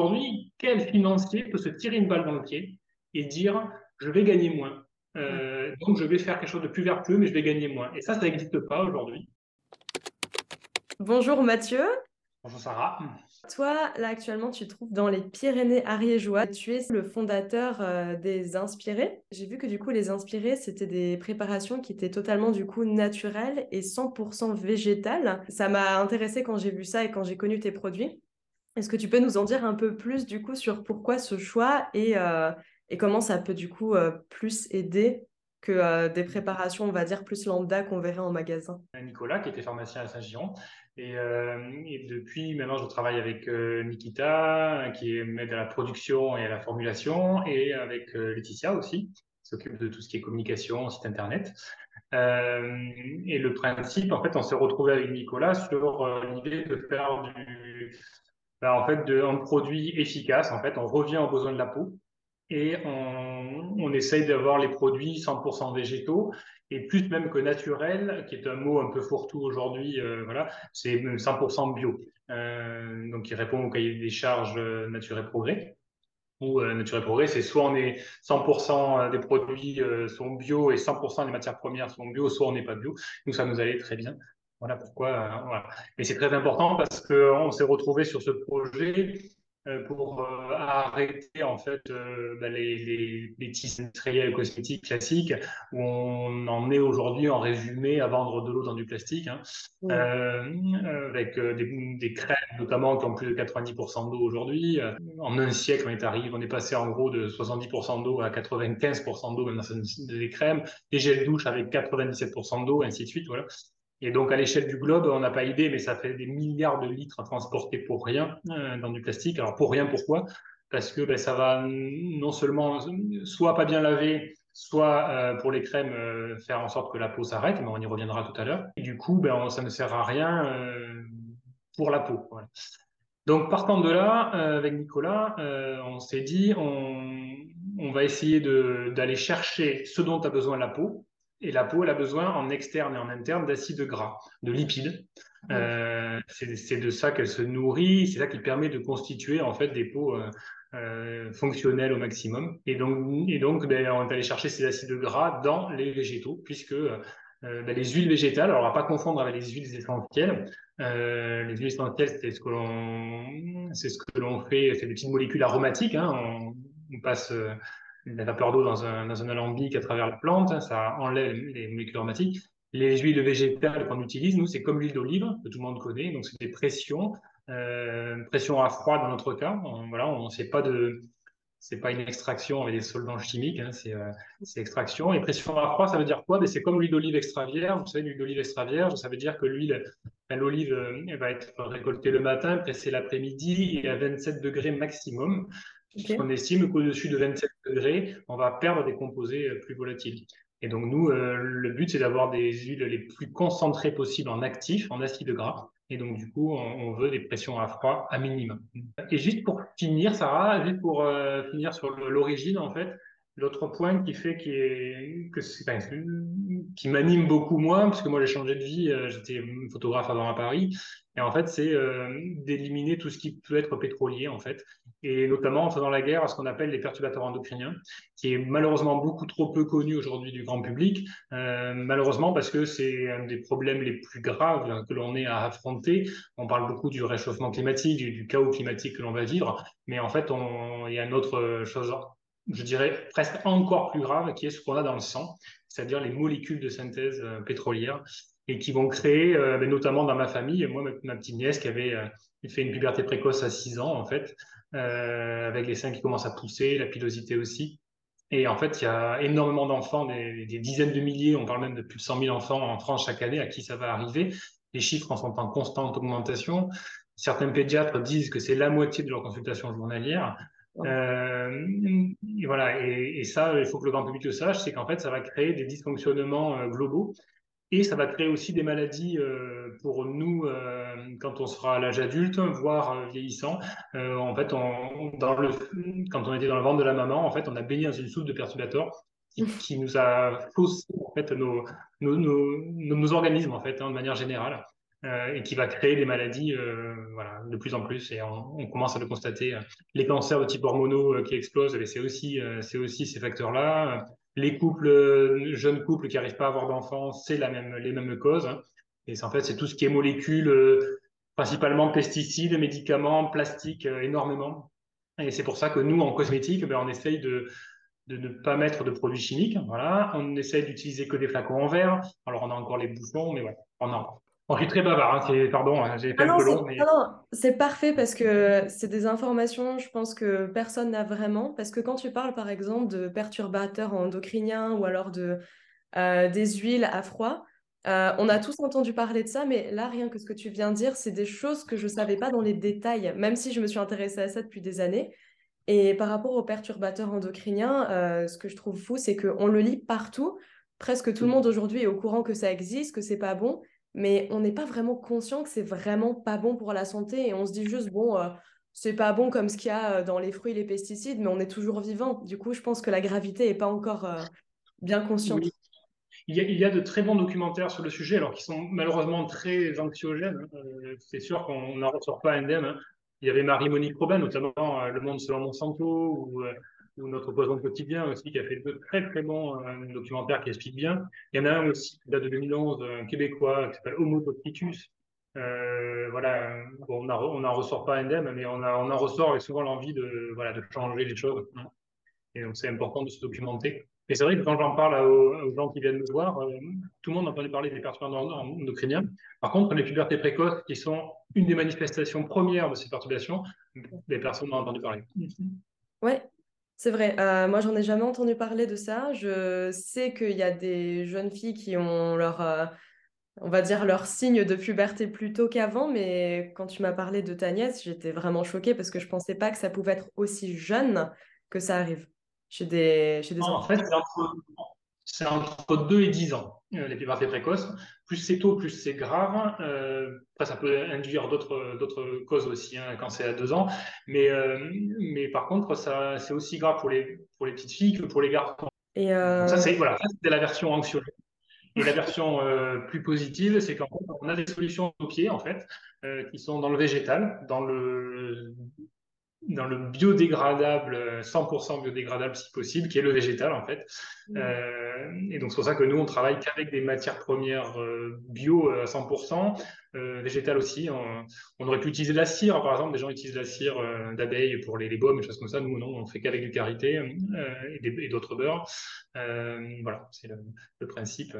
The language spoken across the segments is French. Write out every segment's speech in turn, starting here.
aujourd'hui, quel financier peut se tirer une balle dans le pied et dire je vais gagner moins euh, donc je vais faire quelque chose de plus vertueux, mais je vais gagner moins. Et ça, ça n'existe pas aujourd'hui. Bonjour Mathieu. Bonjour Sarah. Toi, là actuellement, tu te trouves dans les Pyrénées ariégeois. Tu es le fondateur euh, des Inspirés. J'ai vu que du coup, les Inspirés, c'était des préparations qui étaient totalement du coup naturelles et 100% végétales. Ça m'a intéressé quand j'ai vu ça et quand j'ai connu tes produits. Est-ce que tu peux nous en dire un peu plus du coup sur pourquoi ce choix et, euh, comment ça peut du coup euh, plus aider que euh, des préparations, on va dire, plus lambda qu'on verrait en magasin? Nicolas, qui était pharmacien à Saint-Giron. Et, et, depuis, maintenant, je travaille avec Nikita, qui m'aide à la production et à la formulation, et avec Laetitia aussi, qui s'occupe de tout ce qui est communication, site internet. et le principe, en fait, on s'est retrouvé avec Nicolas sur l'idée de faire du, ben, en fait, de, un produit efficace. En fait, on revient aux besoins de la peau et on, essaye d'avoir les produits 100% végétaux et plus même que naturel, qui est un mot un peu fourre-tout aujourd'hui, euh, voilà, c'est 100% bio. Euh, donc, il répond au cahier des charges euh, Nature et Progrès. Ou euh, Nature et Progrès, c'est soit on est 100% des produits sont bio et 100% des matières premières sont bio, soit on n'est pas bio. Nous, ça nous allait très bien. Voilà pourquoi. Euh, voilà. Mais c'est très important parce qu'on s'est retrouvé sur ce projet euh, pour euh, arrêter en fait bah, les, les, les tissus industriels cosmétiques classiques où on en est aujourd'hui en résumé à vendre de l'eau dans du plastique hein, avec des, des, crèmes notamment qui ont plus de 90% d'eau aujourd'hui en un siècle on est arrivé on est passé en gros de 70% d'eau à 95% d'eau dans des crèmes des gels douche avec 97% d'eau ainsi de suite voilà et donc, à l'échelle du globe, on n'a pas idée, mais ça fait des milliards de litres à transporter pour rien euh, dans du plastique. Alors, pour rien, pourquoi? Parce que ben, ça va non seulement soit pas bien laver, soit euh, pour les crèmes euh, faire en sorte que la peau s'arrête, mais on y reviendra tout à l'heure. Et du coup, ben, ça ne sert à rien pour la peau. Donc, partant de là, avec Nicolas, on s'est dit, on, on va essayer d'aller chercher ce dont a besoin la peau, et la peau, elle a besoin en externe et en interne d'acides gras, de lipides. Euh, c'est de ça qu'elle se nourrit, c'est ça qui permet de constituer en fait des peaux euh, euh, fonctionnelles au maximum. Et donc, et donc ben, on est allé chercher ces acides gras dans les végétaux, puisque ben, les huiles végétales, alors va pas confondre avec les huiles essentielles. Les huiles essentielles, c'est ce que l'on, c'est ce que l'on fait, c'est des petites molécules aromatiques. Hein, on, on passe la vapeur d'eau dans un, dans un alambic à travers la plante, ça enlève les molécules aromatiques. Les huiles végétales qu'on utilise, nous, c'est comme l'huile d'olive, que tout le monde connaît, donc c'est des pressions, euh, pression à froid dans notre cas. On, voilà, on sait pas de, c'est pas une extraction avec des solvants chimiques, hein, c'est euh, extraction. Et pression à froid, ça veut dire quoi? Ben, C'est comme l'huile d'olive extra vierge. Vous savez, l'huile d'olive extra vierge, ça veut dire que l'huile, ben, l'olive elle va être récoltée le matin, pressée l'après-midi et à 27 degrés maximum. On estime qu'au-dessus de 27 degrés, on va perdre des composés euh, plus volatiles. Et donc, nous, euh, le but, c'est d'avoir des huiles les plus concentrées possibles en actifs, en acides gras. Et donc, du coup, on, veut des pressions à froid à minimum. Et juste pour finir, Sarah, juste pour euh, finir sur l'origine, en fait, l'autre point qui fait que enfin, qui m'anime beaucoup moins, parce que moi j'ai changé de vie, j'étais photographe avant à Paris, et en fait c'est d'éliminer tout ce qui peut être pétrolier en fait et notamment en faisant la guerre à ce qu'on appelle les perturbateurs endocriniens, qui est malheureusement beaucoup trop peu connu aujourd'hui du grand public, euh, malheureusement parce que c'est un des problèmes les plus graves que l'on ait à affronter. On parle beaucoup du réchauffement climatique, du, chaos climatique que l'on va vivre, mais en fait, il y a une autre chose, je dirais presque encore plus grave, qui est ce qu'on a dans le sang, c'est-à-dire les molécules de synthèse euh, pétrolière et qui vont créer, euh, ben, notamment dans ma famille, moi, ma, petite nièce qui avait fait une puberté précoce à 6 ans, en fait, euh, avec les seins qui commencent à pousser, la pilosité aussi. Et en fait, il y a énormément d'enfants, des, des, dizaines de milliers, on parle même de plus de 100 000 enfants en France chaque année à qui ça va arriver. Les chiffres en sont en constante augmentation. Certains pédiatres disent que c'est la moitié de leur consultation journalière. Euh, et voilà, et, et, ça, il faut que le grand public le sache, c'est qu'en fait, ça va créer des dysfonctionnements euh, globaux et ça va créer aussi des maladies euh, pour nous euh, quand on sera à l'âge adulte, voire euh, vieillissant. en fait, on, dans le, quand on était dans le ventre de la maman, en fait, on a baigné dans une soupe de perturbateurs qui, qui nous a faussé en fait nos, nos, nos, nos organismes en fait, hein, de manière générale. et qui va créer des maladies voilà, de plus en plus. Et on, commence à le constater. Les cancers de type hormonaux qui explosent, eh c'est aussi, c'est aussi ces facteurs-là. Les couples, jeunes couples qui n'arrivent pas à avoir d'enfants, c'est même, les mêmes causes. Hein. Et en fait, c'est tout ce qui est molécules, principalement pesticides, médicaments, plastiques, énormément. Et c'est pour ça que nous, en cosmétique, ben, on essaye de, ne pas mettre de produits chimiques. On essaye d'utiliser que des flacons en verre. Alors, on a encore les bouchons, mais voilà. On, a... on est très bavard. Hein. Pardon, hein, j'ai fait ah un peu long. Mais... non, c'est parfait parce que c'est des informations, je pense que personne n'a vraiment. Parce que quand tu parles, par exemple, de perturbateurs endocriniens ou alors de, euh, des huiles à froid, euh, on a tous entendu parler de ça, mais là, rien que ce que tu viens de dire, c'est des choses que je ne savais pas dans les détails, même si je me suis intéressée à ça depuis des années. Et par rapport aux perturbateurs endocriniens, euh, ce que je trouve fou, c'est qu'on le lit partout. Presque tout le monde aujourd'hui est au courant que ça existe, que c'est pas bon, mais on n'est pas vraiment conscient que c'est vraiment pas bon pour la santé. Et on se dit juste, bon, euh, c'est pas bon comme ce qu'il y a dans les fruits et les pesticides, mais on est toujours vivant. Du coup, je pense que la gravité n'est pas encore bien consciente. Il y, a, de très bons documentaires sur le sujet, alors qui sont malheureusement très anxiogènes. Hein. Euh, c'est sûr qu'on n'en ressort pas indemne. Hein. Il y avait Marie-Monique Robin, notamment euh, Le Monde selon Monsanto, euh, ou Notre Poison quotidien aussi, qui a fait très très bons documentaires qui expliquent bien. Il y en a un aussi, qui date de 2011, un québécois, qui s'appelle Homo toxicus. voilà, on n'en ressort pas indemne, mais on, en ressort avec souvent l'envie de, voilà, de changer les choses. Et donc c'est important de se documenter. Et c'est vrai que quand j'en parle aux, gens qui viennent me voir, euh, tout le monde a entendu parler des perturbateurs endocriniens. Par contre, les pubertés précoces, qui sont une des manifestations premières de ces perturbations, les personnes n'ont entendu parler. Oui, c'est vrai. Euh, moi, j'en ai jamais entendu parler de ça. Je sais qu'il y a des jeunes filles qui ont leur, euh, on va dire, leur signe de puberté plus tôt qu'avant, mais quand tu m'as parlé de ta nièce, j'étais vraiment choquée parce que je pensais pas que ça pouvait être aussi jeune que ça arrive chez des, chez des En fait, c'est entre, 2 et 10 ans, euh, les pubertés précoces. Plus c'est tôt, plus c'est grave. Euh, après, ça peut induire d'autres causes aussi hein, quand c'est à 2 ans. Mais, euh, mais par contre, c'est aussi grave pour les, pour les petites filles que pour les garçons. Et Ça, c'est voilà, la version anxiogène. Et la version plus positive, c'est qu'en fait, on a des solutions au pied, en fait, qui sont dans le végétal, dans le dans le biodégradable, 100% biodégradable si possible, qui est le végétal en fait. Mmh. Euh, et donc c'est pour ça que nous, on travaille qu'avec des matières premières euh, bio à 100%, euh, végétal aussi. On, aurait pu utiliser de la cire, par exemple, des gens utilisent de la cire d'abeille pour les, les baumes, des choses comme ça. Nous, non, on fait qu'avec du karité et d'autres beurres. voilà, c'est le, principe.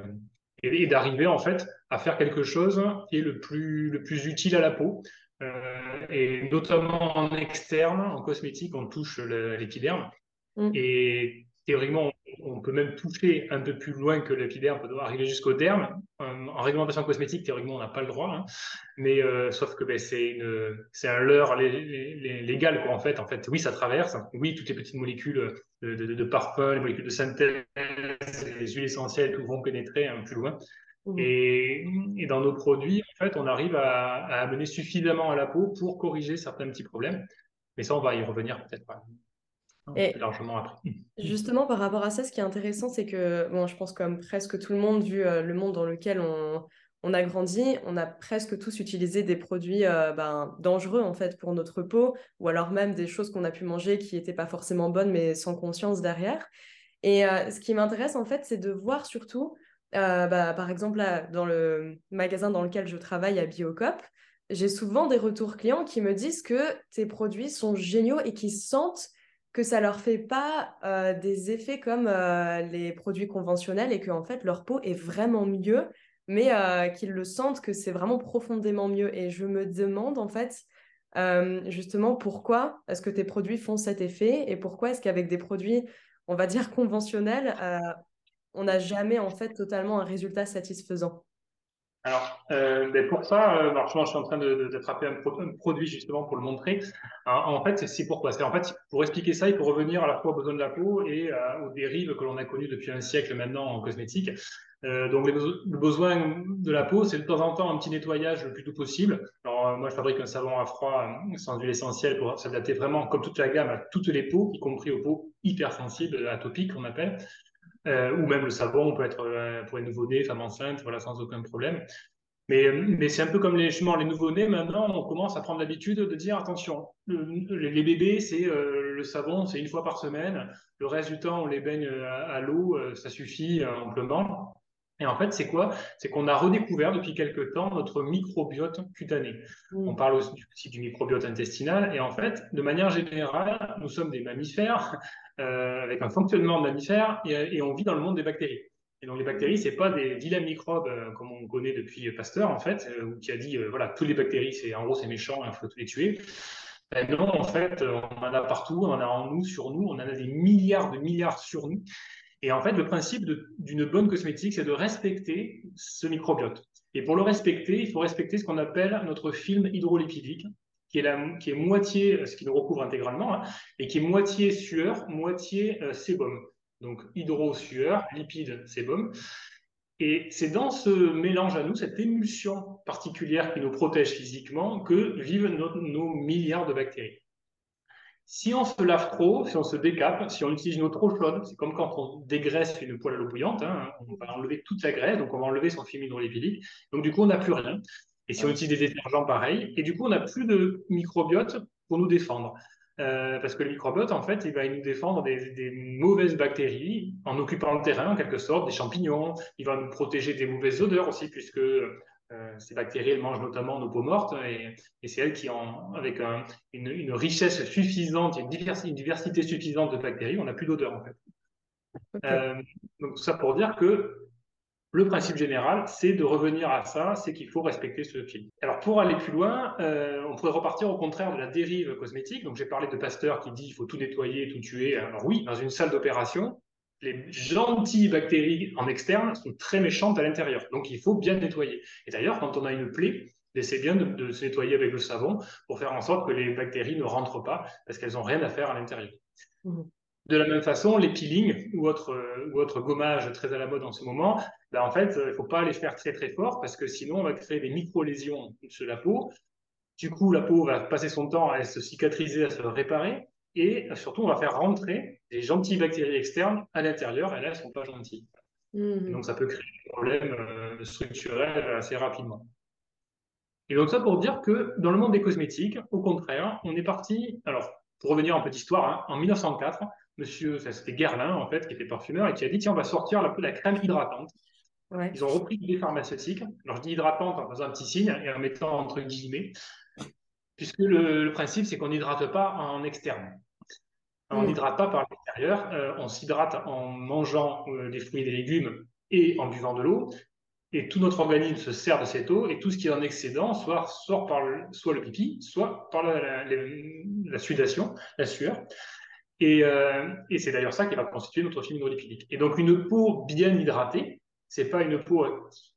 Et, et d'arriver en fait à faire quelque chose qui est le plus, le plus utile à la peau. Euh, et notamment en externe, en cosmétique, on touche l'épiderme. Mm. Et théoriquement, on peut même toucher un peu plus loin que l'épiderme, on peut arriver jusqu'au derme. En, réglementation cosmétique, théoriquement, on n'a pas le droit. Hein. Mais euh, sauf que ben, c'est un leurre légal, quoi, en fait. En fait, oui, ça traverse. Oui, toutes les petites molécules de, de, de parfum, les molécules de synthèse, les huiles essentielles, tout vont pénétrer un peu plus loin. Mmh. Et, dans nos produits, en fait, on arrive à, amener suffisamment à la peau pour corriger certains petits problèmes. Mais ça, on va y revenir peut-être largement après. Justement, par rapport à ça, ce qui est intéressant, c'est que, bon, je pense comme presque tout le monde, vu euh, le monde dans lequel on, on, a grandi, on a presque tous utilisé des produits euh, ben, dangereux en fait pour notre peau, ou alors même des choses qu'on a pu manger qui n'étaient pas forcément bonnes, mais sans conscience derrière. Et euh, ce qui m'intéresse en fait, c'est de voir surtout euh, bah, par exemple, dans le magasin dans lequel je travaille à Biocop, j'ai souvent des retours clients qui me disent que tes produits sont géniaux et qui sentent que ça leur fait pas euh, des effets comme euh, les produits conventionnels et que en fait leur peau est vraiment mieux, mais qu'ils le sentent que c'est vraiment profondément mieux. Et je me demande en fait justement pourquoi est-ce que tes produits font cet effet et pourquoi est-ce qu'avec des produits on va dire conventionnels, on n'a jamais en fait totalement un résultat satisfaisant. Alors, euh, ben, pour ça, euh, je suis en train d'attraper un, produit justement pour le montrer. en fait, c'est pourquoi C'est en fait, pour expliquer ça, il faut revenir à la fois aux besoins de la peau et euh, aux dérives que l'on a connues depuis un siècle maintenant en cosmétique. donc, le besoin de la peau, c'est de temps en temps un petit nettoyage le plus tôt possible. Alors, moi, je fabrique un savon à froid sans huile essentielle pour s'adapter vraiment, comme toute la gamme, à toutes les peaux, y compris aux peaux hypersensibles, atopiques, qu'on appelle. Euh, ou même le savon peut être euh, pour les nouveau-nés, femmes enceintes, voilà, sans aucun problème. Mais, mais c'est un peu comme les, les nouveaux-nés, maintenant, on commence à prendre l'habitude de dire attention, les bébés, c'est euh, le savon, c'est une fois par semaine. Le reste du temps, on les baigne à, l'eau, euh, ça suffit euh, amplement. Et en fait, c'est quoi? C'est qu'on a redécouvert depuis quelques temps notre microbiote cutané. Mmh. On parle aussi du microbiote intestinal. Et en fait, de manière générale, nous sommes des mammifères avec un fonctionnement de mammifères et, et on vit dans le monde des bactéries. Et donc les bactéries, c'est pas des vilains microbes euh, comme on connaît depuis Pasteur en fait, euh, qui a dit euh, voilà toutes les bactéries, c'est en gros c'est méchant, il faut tous les tuer. Ben non, en fait, on en a partout, on en a en nous, sur nous, on en a des milliards de milliards sur nous. Et en fait, le principe d'une bonne cosmétique, c'est de respecter ce microbiote. Et pour le respecter, il faut respecter ce qu'on appelle notre film hydrolipidique, qui est, la, moitié, ce qui nous recouvre intégralement, hein, et qui est moitié sueur, moitié sébum donc hydrosueur, lipide, sébum. Et c'est dans ce mélange à nous, cette émulsion particulière qui nous protège physiquement, que vivent nos, milliards de bactéries. Si on se lave trop, si on se décape, si on utilise une eau trop chaude, c'est comme quand on dégraisse une poêle à l'eau bouillante, hein, on va enlever toute la graisse, donc on va enlever son film hydrolipidique, donc du coup on n'a plus rien. Et si on utilise des détergents pareils, et du coup on n'a plus de microbiote pour nous défendre. Euh, parce que le microbiote, en fait, il va nous défendre des, mauvaises bactéries en occupant le terrain, en quelque sorte, des champignons. Il va nous protéger des mauvaises odeurs aussi, puisque euh, ces bactéries, elles mangent notamment nos peaux mortes, et, c'est elles qui, ont, avec une, richesse suffisante, une diversité, une diversité, suffisante de bactéries, on n'a plus d'odeur, en fait. Euh, donc, tout ça pour dire que le principe général, c'est de revenir à ça, c'est qu'il faut respecter ce film. Alors pour aller plus loin, euh, on pourrait repartir au contraire de la dérive cosmétique. Donc j'ai parlé de Pasteur qui dit qu'il faut tout nettoyer, tout tuer. Alors oui, dans une salle d'opération, les gentilles bactéries en externe sont très méchantes à l'intérieur. Donc il faut bien nettoyer. Et d'ailleurs, quand on a une plaie, Essayez bien de, se nettoyer avec le savon pour faire en sorte que les bactéries ne rentrent pas parce qu'elles n'ont rien à faire à l'intérieur. Mmh. De la même façon, les peelings ou autres, ou autres gommages très à la mode en ce moment, ben en fait, il ne faut pas les faire très très fort parce que sinon on va créer des micro-lésions sur la peau. Du coup, la peau va passer son temps à se cicatriser, à se réparer. Et surtout, on va faire rentrer des gentilles bactéries externes à l'intérieur, et là, elles ne sont pas gentilles. Mmh. Donc, ça peut créer des problèmes euh, structurels assez rapidement. Et donc, ça pour dire que dans le monde des cosmétiques, au contraire, on est parti. Alors, pour revenir en petite histoire, hein, en 1904, monsieur, c'était Guerlain, en fait, qui était parfumeur, et qui a dit tiens, on va sortir la, la crème hydratante. Ils ont repris des pharmaceutiques. Alors, je dis hydratante en faisant un petit signe et en mettant entre guillemets, puisque le, principe, c'est qu'on n'hydrate pas en externe. On n'hydrate pas par l'extérieur, euh, on s'hydrate en mangeant euh, des fruits et des légumes et en buvant de l'eau. Et tout notre organisme se sert de cette eau et tout ce qui est en excédent soit sort par le, soit le pipi, soit par la, la sudation, la sueur. Euh, et, c'est d'ailleurs ça qui va constituer notre film hydrolipidique. Et donc une peau bien hydratée, c'est pas une peau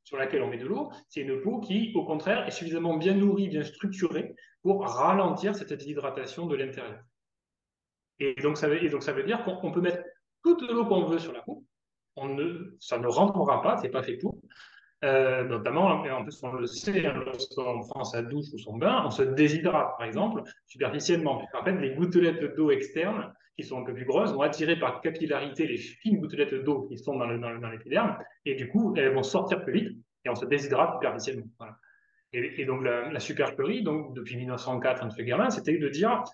sur laquelle on met de l'eau, c'est une peau qui, au contraire, est suffisamment bien nourrie, bien structurée pour ralentir cette déshydratation de l'intérieur. Et donc ça veut, dire qu'on peut mettre toute l'eau qu'on veut sur la peau, ça ne rentrera pas, c'est pas fait pour. Euh, notamment, en plus on le sait, hein, lorsqu'on prend sa douche ou son bain, on se déshydrate par exemple superficiellement. En fait, les gouttelettes d'eau externes qui sont un peu plus grosses, vont attirer par capillarité les fines gouttelettes d'eau qui sont dans, l'épiderme, et du coup, elles vont sortir plus vite, et on se déshydrate superficiellement. Et, donc, la, supercherie, donc, depuis 1904, entre Guerlain, c'était de dire,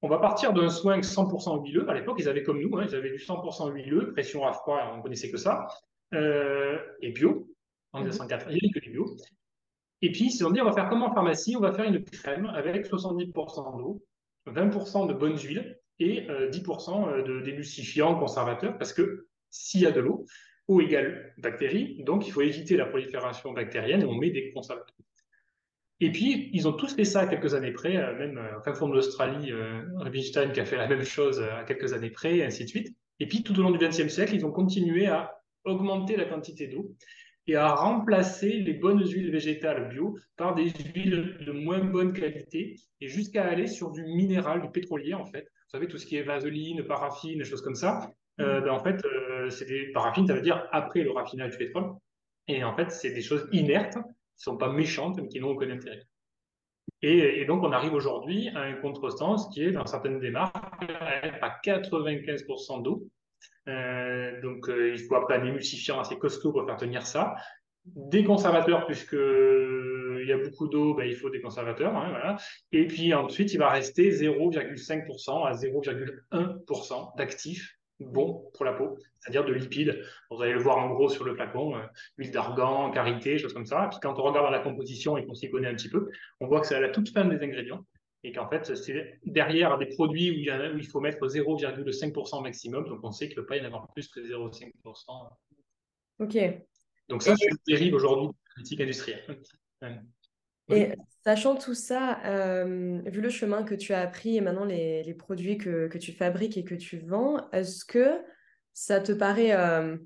on va partir d'un soin 100% huileux. À l'époque, ils avaient comme nous, hein, ils avaient du 100% huileux, pression à froid, on connaissait que ça, euh, et bio. En 1904, mhm. il n'y avait que du bio. Et puis, ils se sont dit, on va faire comme en pharmacie, on va faire une crème avec 70% d'eau, 20% de bonnes huiles, et 10% euh, euh, d'émulsifiants conservateurs, parce que s'il y a de l'eau, eau égale bactéries, donc il faut éviter la prolifération bactérienne et on met des conservateurs. Et puis, ils ont tous fait ça quelques années près, euh, même en de l'Australie, Rubinstein qui a fait la même chose à quelques années près, et ainsi de suite. Et puis, tout au long du XXe siècle, ils ont continué à augmenter la quantité d'eau et à remplacer les bonnes huiles végétales bio par des huiles de moins bonne qualité et jusqu'à aller sur du minéral, du pétrolier en fait. Vous savez, tout ce qui est vaseline, paraffine, des choses comme ça. Euh, mm. ben, en fait, euh, c'est des paraffines, ça veut dire après le raffinage du pétrole. Et en fait, c'est des choses inertes, qui ne sont pas méchantes, mais qui n'ont aucun intérêt. Et, donc, on arrive aujourd'hui à un contresens qui est, dans certaines démarches, à 95% d'eau euh, donc, euh, il faut après un émulsifiant assez costaud pour faire tenir ça. Des conservateurs, puisque il y a beaucoup d'eau, ben, il faut des conservateurs. Hein. Et puis ensuite, il va rester 0,5% à 0,1% d'actifs bons pour la peau, c'est-à-dire de lipides. Vous allez le voir en gros sur le flacon, euh, huile d'argan, karité, choses comme ça. Puis quand on regarde la composition et qu'on s'y connaît un petit peu, on voit que c'est à la toute fin des ingrédients et qu'en fait, c'est derrière des produits où il, où il faut mettre 0,5% maximum. Donc, on sait qu'il ne peut pas y en avoir plus que 0,5%. OK. Donc, ça, c'est une dérive aujourd'hui de la politique industrielle. Et sachant tout ça, euh, vu le chemin que tu as appris et maintenant les, les produits que, que, tu fabriques et que tu vends, est-ce que ça te paraît euh,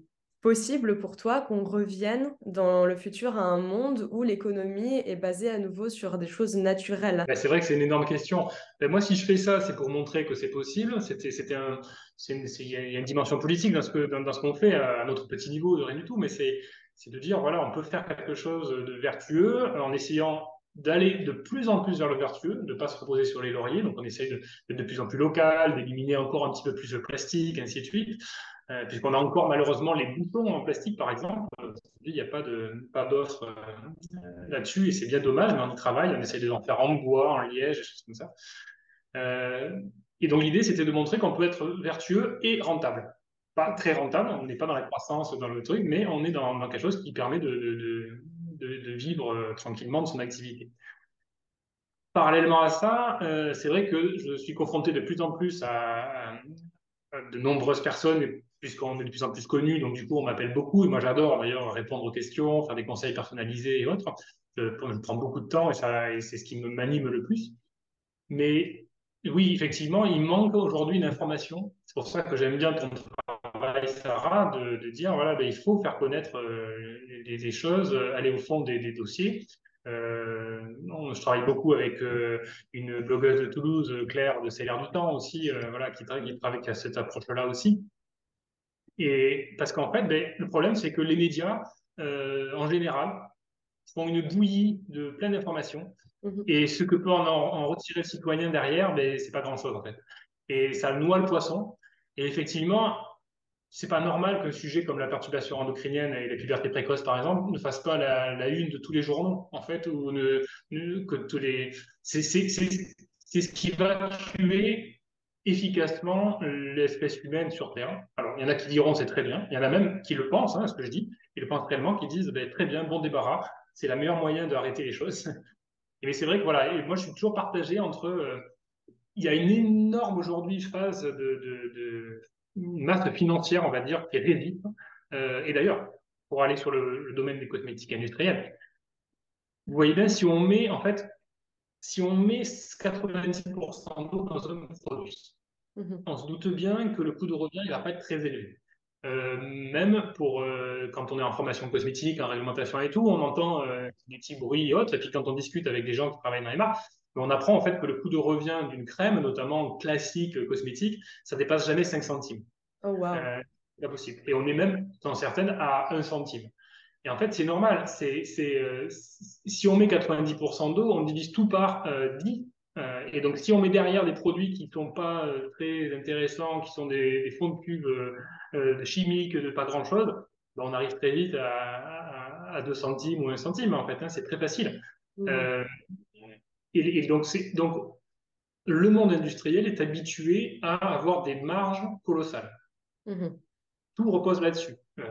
possible pour toi qu'on revienne dans le futur à un monde où l'économie est basée à nouveau sur des choses naturelles? Ben, C'est vrai que c'est une énorme question. Ben, moi, si je fais ça, c'est pour montrer que c'est possible. C'était, c'était un, il y a une dimension politique dans ce, que, dans, ce qu'on fait à notre petit niveau, de rien du tout, mais c'est, c'est de dire, voilà, on peut faire quelque chose de vertueux en essayant d'aller de plus en plus vers le vertueux, de ne pas se reposer sur les lauriers. Donc, on essaye de, de plus en plus local, d'éliminer encore un petit peu plus de plastique, ainsi de suite. Euh, puisqu'on a encore malheureusement les boutons en plastique, par exemple. Il n'y a pas de pas d'offre euh, là-dessus et c'est bien dommage, mais on y travaille, on essaie de en faire en bois, en liège, des choses comme ça. Euh, et donc l'idée, c'était de montrer qu'on peut être vertueux et rentable. Pas très rentable, on n'est pas dans la croissance, dans le truc, mais on est dans, quelque chose qui permet de, vivre tranquillement de son activité. Parallèlement à ça, c'est vrai que je suis confronté de plus en plus à, de nombreuses personnes puisqu'on est de plus en plus connu, donc du coup, on m'appelle beaucoup. Et moi, j'adore d'ailleurs répondre aux questions, faire des conseils personnalisés et autres. Je, prends beaucoup de temps et, c'est ce qui m'anime le plus. Mais oui, effectivement, il manque aujourd'hui une information. C'est pour ça que j'aime bien ton Sarah, de, de dire voilà, ben, il faut faire connaître euh, des, choses, aller au fond des, des dossiers. Euh, non, je travaille beaucoup avec euh, une blogueuse de Toulouse, Claire de l'air du temps aussi, euh, voilà, qui, travaille, qui travaille avec cette approche-là aussi. Et parce qu'en fait, ben, le problème, c'est que les médias, euh, en général, font une bouillie de plein d'informations. Mhm. Et ce que peut en, en, retirer le citoyen derrière, ben, c'est pas grand-chose en fait. Et ça noie le poisson. Et effectivement, c'est pas normal qu'un sujet comme la perturbation endocrinienne et la puberté précoce, par exemple, ne fasse pas la, une de tous les journaux, en fait, ou ne, que tous les. C'est ce qui va tuer efficacement l'espèce humaine sur Terre. Alors, il y en a qui diront c'est très bien, il y en a même qui le pensent, hein, ce que je dis, ils le pensent réellement, qui disent ben, très bien, bon débarras, c'est la meilleure moyen d'arrêter les choses. Mais c'est vrai que voilà, moi je suis toujours partagé entre. Euh, il y a une énorme aujourd'hui phase de, de, masse financière, on va dire, qui résiste. Euh, et d'ailleurs, pour aller sur le, le, domaine des cosmétiques industriels, vous voyez bien, si on met, en fait, si on met 90% d'eau dans un produit, Mhm. On se doute bien que le coût de revient il va pas être très élevé. Euh, même pour euh, quand on est en formation cosmétique, en réglementation et tout, on entend euh, des petits bruits et autres. Et puis quand on discute avec des gens qui travaillent dans les marques, on apprend en fait que le coût de revient d'une crème, notamment classique cosmétique, ça dépasse jamais 5 centimes. Oh wow. c'est possible. Et on est même dans certaines à 1 centime. Et en fait, c'est normal. C'est, si on met 90% d'eau, on divise tout par 10 euh, et donc, si on met derrière des produits qui ne sont pas euh, très intéressants, qui sont des, fonds de cube euh, chimiques, de pas grand-chose, ben, on arrive très vite à, à, 2 centimes ou 1 centime, en fait. Hein, c'est très facile. Mmh. Et, donc, donc, le monde industriel est habitué à avoir des marges colossales. Mmh tout repose là-dessus. Euh,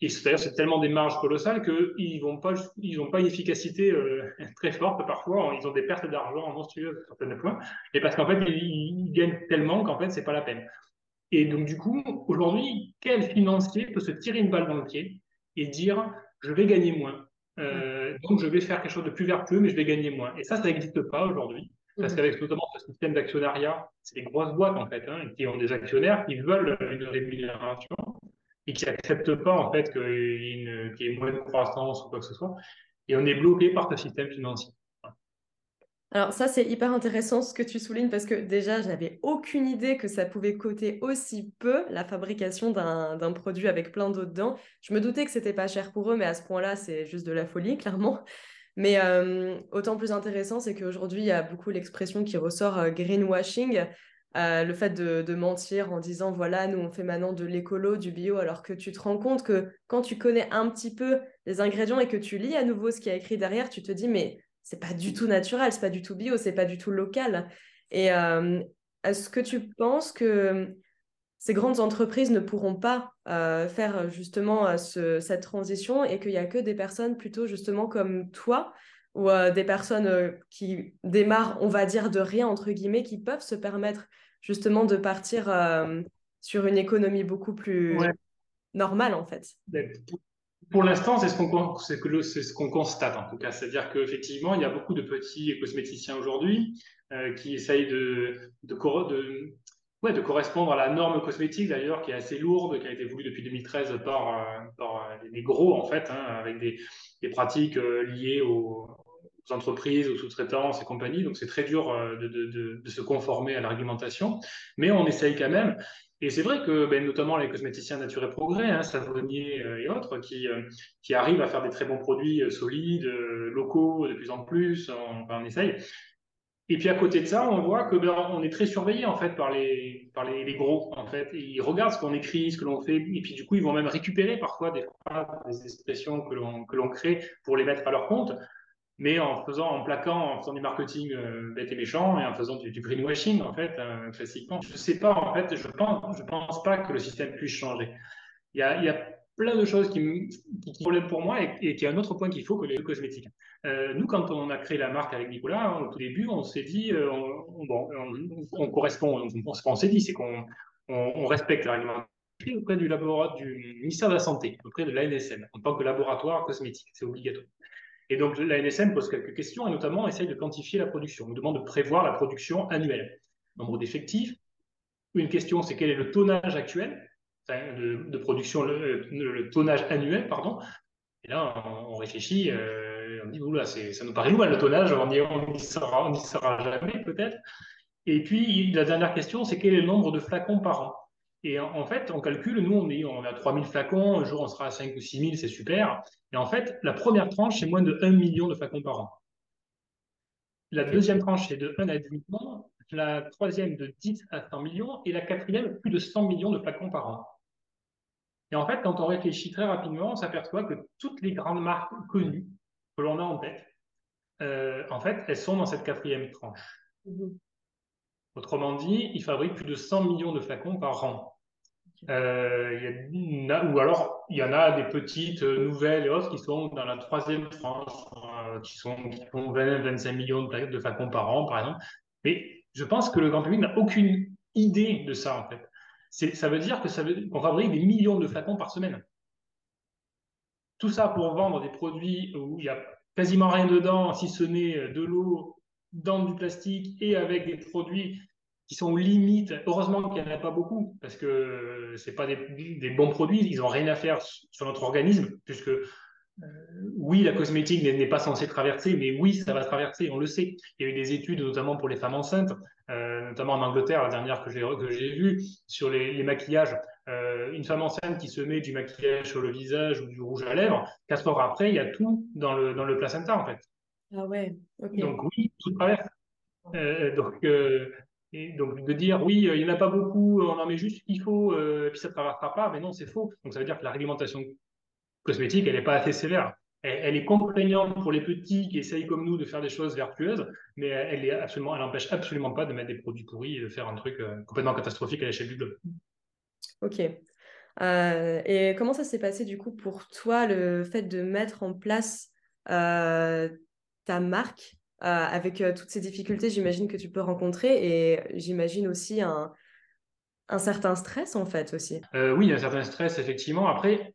et d'ailleurs, c'est tellement des marges colossales qu'ils n'ont pas, ils pas une efficacité euh, très forte parfois. Ils ont des pertes d'argent monstrueuses à certains points. Et parce qu'en fait, ils, gagnent tellement qu'en fait, c'est pas la peine. Et donc, du coup, aujourd'hui, quel financier peut se tirer une balle dans le pied et dire je vais gagner moins? Euh, Donc, je vais faire quelque chose de plus vertueux, mais je vais gagner moins. Et ça, ça n'existe pas aujourd'hui. Parce mmh. qu'avec notamment ce système d'actionnariat, c'est des grosses boîtes en fait, hein, qui ont des actionnaires qui veulent une rémunération et qui n'acceptent pas en fait qu'il y, ait moins de croissance ou quoi que ce soit. Et on est bloqué par ce système financier. Alors ça, c'est hyper intéressant ce que tu soulignes parce que déjà, je n'avais aucune idée que ça pouvait coûter aussi peu la fabrication d'un produit avec plein d'eau dedans. Je me doutais que c'était pas cher pour eux, mais à ce point-là, c'est juste de la folie, clairement. Mais euh, autant plus intéressant, c'est qu'aujourd'hui, il y a beaucoup l'expression qui ressort euh, greenwashing. le fait de, mentir en disant voilà, nous on fait maintenant de l'écolo, du bio, alors que tu te rends compte que quand tu connais un petit peu les ingrédients et que tu lis à nouveau ce qui est écrit derrière, tu te dis mais c'est pas du tout naturel, c'est pas du tout bio, c'est pas du tout local. Et est-ce que tu penses que ces grandes entreprises ne pourront pas euh, faire justement euh, cette transition et qu'il n'y a que des personnes plutôt justement comme toi ou euh, des personnes qui démarrent, on va dire, de rien, entre guillemets, qui peuvent se permettre justement de partir sur une économie beaucoup plus normale en fait? Pour l'instant, c'est ce qu'on constate en tout cas. C'est-à-dire qu'effectivement, il y a beaucoup de petits cosméticiens aujourd'hui qui essayent de, de, de, correspondre à la norme cosmétique d'ailleurs, qui est assez lourde, qui a été voulue depuis 2013 par, euh, euh, les gros en fait, hein, avec des, pratiques euh, liées aux, entreprises, aux sous-traitances et compagnie. Donc c'est très dur de, se conformer à l'argumentation, mais on essaye quand même. Et c'est vrai que ben, notamment les cosméticiens Nature et Progrès, hein, savonniers et autres, qui, qui arrivent à faire des très bons produits solides, locaux de plus en plus, on, essaye. Et puis à côté de ça, on voit que ben, on est très surveillé en fait par les gros en fait. ils regardent ce qu'on écrit, ce que l'on fait, et puis du coup ils vont même récupérer parfois des expressions que l'on crée pour les mettre à leur compte, mais en faisant en plaquant, en faisant du marketing euh, bête et méchant et en faisant du, greenwashing en fait euh, classiquement. Je sais pas en fait, je pense je pense pas que le système puisse changer. Il y a il y a plein de choses qui, qui, qui problème pour moi et, et qui est un autre point qu'il faut que les cosmétiques. Euh, nous, quand on a créé la marque avec Nicolas, au tout début, on s'est dit, euh, on, bon, on, correspond, on, s'est dit, c'est qu'on on, respecte l'argument auprès du laboratoire du ministère de la Santé, auprès de l'ANSM, en tant que laboratoire cosmétique, c'est obligatoire. Et donc l'ANSM pose quelques questions et notamment essaye de quantifier la production. On demande de prévoir la production annuelle, nombre d'effectifs. Une question, c'est quel est le tonnage actuel de, production, le, tonnage annuel, pardon. Et là, on, réfléchit. Euh, on dit, oula, ça nous paraît loin le tonnage, on n'y sera jamais peut-être. Et puis, la dernière question, c'est quel est le nombre de flacons par an? Et en, fait, on calcule, nous, on, est, on a 3000 flacons, un jour on sera à 5 ou 6000, c'est super. Et en fait, la première tranche, c'est moins de 1 million de flacons par an. La deuxième tranche, c'est de 1 à 10 millions. La troisième, de 10 à 100 millions. Et la quatrième, plus de 100 millions de flacons par an. Et en fait, quand on réfléchit très rapidement, on s'aperçoit que toutes les grandes marques connues que l'on a en tête, euh, en fait, elles sont dans cette quatrième tranche. Mhm. Autrement dit, ils fabriquent plus de 100 millions de flacons par an. Euh, ou alors, il y en a des petites euh, nouvelles et autres qui sont dans la troisième tranche, qui, sont, qui font 20-25 millions de, de flacons par an, par exemple. Mais je pense que le grand public n'a aucune idée de ça, en fait. Ça veut dire qu'on fabrique des millions de flacons par semaine. Tout ça pour vendre des produits où il n'y a quasiment rien dedans, si ce n'est de l'eau dans du plastique et avec des produits qui sont limites. Heureusement qu'il n'y en a pas beaucoup, parce que ce pas des, des, bons produits, ils n'ont rien à faire sur notre organisme, puisque euh, oui, la cosmétique n'est pas censée traverser, mais oui, ça va traverser, on le sait. Il y a eu des études, notamment pour les femmes enceintes, euh, notamment en Angleterre, la dernière que j'ai vue, sur les, maquillages. Euh, une femme enceinte qui se met du maquillage sur le visage ou du rouge à lèvres, quatre heures après, il y a tout dans le, dans le placenta, en fait. Ah ouais, Donc oui, tout traverse. donc, et donc de dire oui, il n'y en a pas beaucoup, on en met juste ce qu'il faut, et puis ça ne traversera pas, mais non, c'est faux. Donc ça veut dire que la réglementation cosmétique, elle n'est pas assez sévère. Elle, est contraignante pour les petits qui essayent comme nous de faire des choses vertueuses, mais elle est absolument, n'empêche absolument pas de mettre des produits pourris et de faire un truc euh, complètement catastrophique à l'échelle du globe. Ok. Euh, et comment ça s'est passé du coup pour toi le fait de mettre en place euh, ta marque? Avec toutes ces difficultés, j'imagine que tu peux rencontrer et j'imagine aussi un, certain stress en fait aussi. oui, un certain stress effectivement. Après,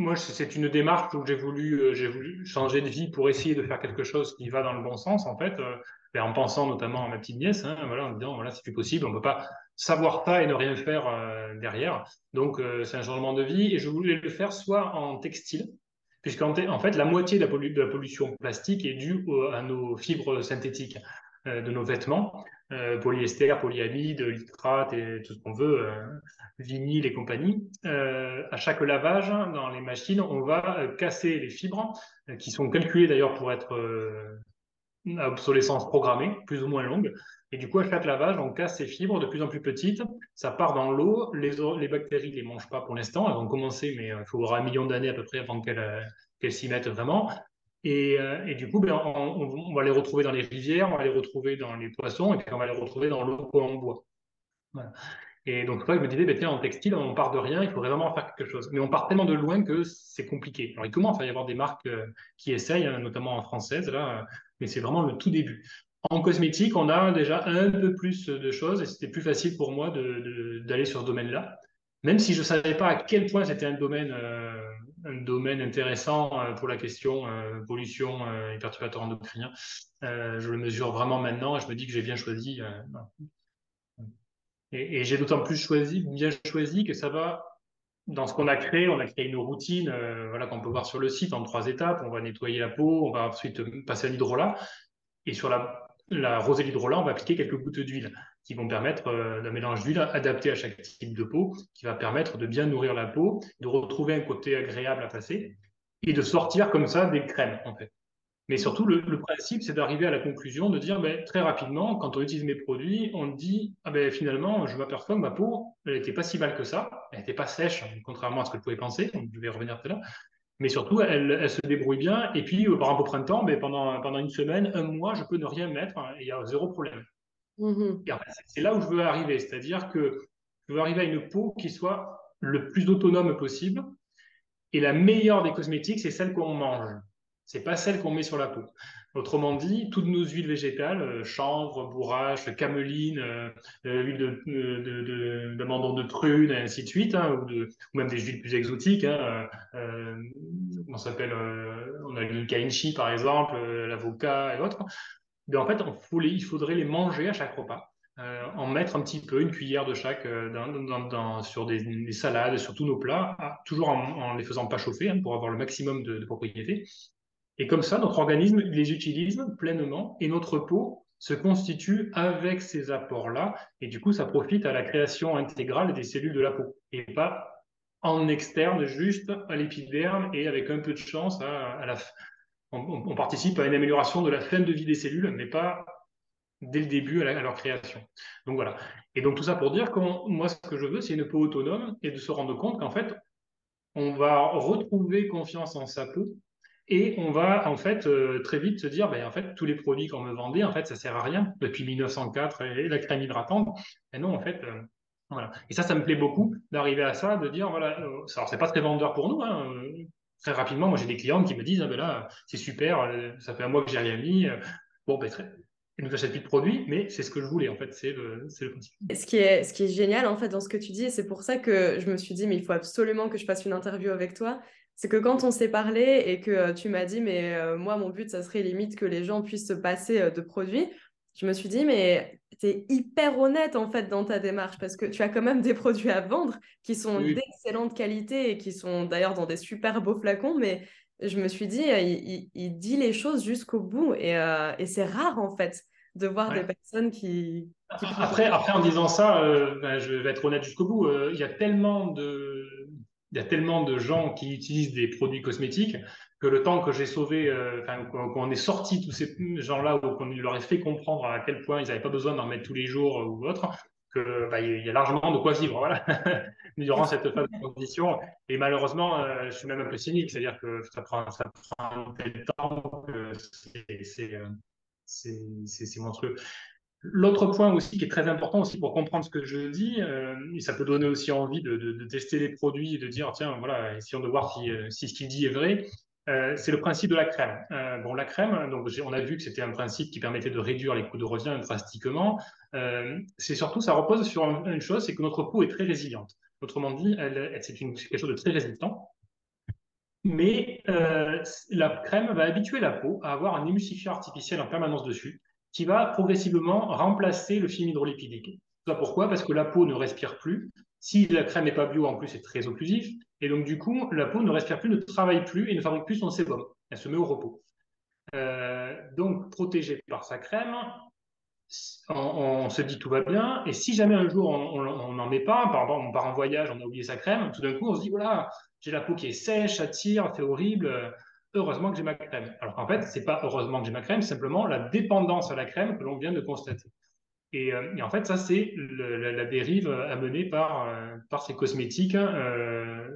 moi, c'est une démarche où j'ai voulu, euh, changer de vie pour essayer de faire quelque chose qui va dans le bon sens, en fait, euh, en pensant notamment à ma petite nièce, hein, voilà, en disant, voilà, c'est plus possible, on ne peut pas savoir pas et ne rien faire euh, derrière. Donc, c'est un changement de vie et je voulais le faire soit en textile, puisqu'en en fait, la moitié de la, pollution plastique est due à nos fibres synthétiques de nos vêtements. Euh, polyester, polyamide, litrate et tout ce qu'on veut, euh, vinyle et compagnie. Euh, à chaque lavage dans les machines, on va casser les fibres qui sont calculées d'ailleurs pour être obsolescence programmée, plus ou moins longue. Et du coup, à chaque lavage, on casse ces fibres de plus en plus petites. Ça part dans l'eau. Les, les bactéries ne les mangent pas pour l'instant. Elles vont commencer, mais il faudra un million d'années à peu près avant qu'elles s'y mettent vraiment. Et, et, du coup, ben, on, va les retrouver dans les rivières, on va les retrouver dans les poissons, et puis on va les retrouver dans l'eau qu'on boit. Voilà. Et donc, toi, je me disais, ben, tiens, en textile, on part de rien, il faudrait vraiment faire quelque chose. Mais on part tellement de loin que c'est compliqué. Alors, il commence à y avoir des marques euh, qui essayent, hein, notamment en française, là, mais c'est vraiment le tout début. En cosmétique, on a déjà un peu plus de choses et c'était plus facile pour moi d'aller sur ce domaine-là. Même si je ne savais pas à quel point c'était un domaine, euh, un domaine intéressant euh, pour la question pollution et perturbateurs endocriniens, je le mesure vraiment maintenant et je me dis que j'ai bien choisi. Et, j'ai d'autant plus choisi, bien choisi que ça va dans ce qu'on a créé. On a créé une routine euh, voilà, qu'on peut voir sur le site en trois étapes. On va nettoyer la peau, on va ensuite passer à l'hydrolat. Et sur la, la rosée d'hydrolat, on va appliquer quelques gouttes d'huile qui vont permettre euh, d'un mélange d'huile adapté à chaque type de peau, qui va permettre de bien nourrir la peau, de retrouver un côté agréable à passer et de sortir comme ça des crèmes, en fait. Mais surtout, le, principe, c'est d'arriver à la conclusion de dire ben, très rapidement, quand on utilise mes produits, on dit ah ben, finalement, je m'aperçois que ma peau, elle n'était pas si mal que ça, elle n'était pas sèche, contrairement à ce que je pouvais penser, je vais revenir tout à l'heure. Mais surtout, elle, se débrouille bien. Et puis, euh, par exemple, au printemps, ben, pendant, pendant une semaine, un mois, je peux ne rien mettre hein, et il y a zéro problème. Mmh c'est là où je veux arriver, c'est-à-dire que je veux arriver à une peau qui soit le plus autonome possible. Et la meilleure des cosmétiques, c'est celle qu'on mange c'est pas celle qu'on met sur la peau. Autrement dit, toutes nos huiles végétales, euh, chanvre, bourrache, cameline, euh, euh, l'huile d'amandon de, de, prune, et ainsi de suite, hein, ou, même des huiles plus exotiques. Hein, on s'appelle, on a l'huile kainchi par exemple, l'avocat et autres. Mais en fait, il faudrait les manger à chaque repas. en mettre un petit peu, une cuillère de chaque sur des, salades, sur tous nos plats, toujours en, ne les faisant pas chauffer hein, pour avoir le maximum de, de propriétés. Et comme ça, notre organisme les utilise pleinement et notre peau se constitue avec ces apports-là. Et du coup, ça profite à la création intégrale des cellules de la peau et pas en externe, juste à l'épiderme et avec un peu de chance, à, on, participe à une amélioration de la fin de vie des cellules, mais pas dès le début à, leur création. Donc voilà. Et donc tout ça pour dire que moi, ce que je veux, c'est une peau autonome et de se rendre compte qu'en fait, on va retrouver confiance en sa peau et on va en fait euh, très vite se dire, ben, en fait, tous les produits qu'on me vendait, en fait, ça sert à rien depuis 1904 et la crème hydratante. Et non, en fait, euh, voilà. Et ça, ça me plaît beaucoup d'arriver à ça, de dire, voilà, euh, alors c'est pas très vendeur pour nous. Hein, très rapidement, moi j'ai des clients qui me disent, ah, ben là, c'est super, ça fait un mois que j'ai rien mis. Bon, ben très, ils nous achètent plus de produits, mais c'est ce que je voulais, en fait, c'est le, le, principe. Ce qui, est, ce qui est génial, en fait, dans ce que tu dis, et c'est pour ça que je me suis dit, mais il faut absolument que je fasse une interview avec toi, c'est que quand on s'est parlé et que euh, tu m'as dit, mais euh, moi, mon but, ça serait limite que les gens puissent se passer euh, de produits, je me suis dit, mais tu es hyper honnête en fait dans ta démarche parce que tu as quand même des produits à vendre qui sont d'excellente qualité et qui sont d'ailleurs dans des super beaux flacons, mais je me suis dit, il, dit les choses jusqu'au bout et, c'est rare en fait de voir des personnes qui, Après, après, en disant ça, ben, je vais être honnête jusqu'au bout, il y a tellement de, il y a tellement de gens qui utilisent des produits cosmétiques que le temps que j'ai sauvé, euh, qu'on ait sorti tous ces gens-là ou qu'on leur ait fait comprendre à quel point ils n'avaient pas besoin d'en mettre tous les jours ou autre, que bah, il y a largement de quoi vivre voilà, durant cette phase de transition. Et malheureusement, euh, je suis même un peu cynique, c'est-à-dire que ça prend, ça prend tel temps que c'est euh, monstrueux. L'autre point aussi qui est très important aussi pour comprendre ce que je dis, euh, et ça peut donner aussi envie de, tester les produits et de dire tiens voilà essayons de voir si, euh, si ce qu'il dit est vrai, euh, c'est le principe de la crème. bon la crème, donc on a vu que c'était un principe qui permettait de réduire les coûts de revient drastiquement. c'est surtout ça repose sur une chose, c'est que notre peau est très résiliente. Autrement dit, c'est quelque chose de très résistant. Mais la crème va habituer la peau à avoir un émulsifiant artificiel en permanence dessus qui va progressivement remplacer le film hydrolipidique. Pourquoi? Parce que la peau ne respire plus. Si la crème n'est pas bio, en plus, c'est très occlusif. Et donc, du coup, la peau ne respire plus, ne travaille plus et ne fabrique plus son sébum. Elle se met au repos. Euh, donc, protégée par sa crème, on, se dit tout va bien. Et si jamais un jour on n'en met pas, par exemple, on part en voyage, on a oublié sa crème, tout d'un coup, on se dit voilà, j'ai la peau qui est sèche, ça tire, c'est horrible. Heureusement que j'ai ma crème. Alors qu'en fait, c'est pas heureusement que j'ai ma crème, simplement la dépendance à la crème que l'on vient de constater. Et, euh, en fait, ça, c'est la, dérive amenée par, euh, par ces cosmétiques euh,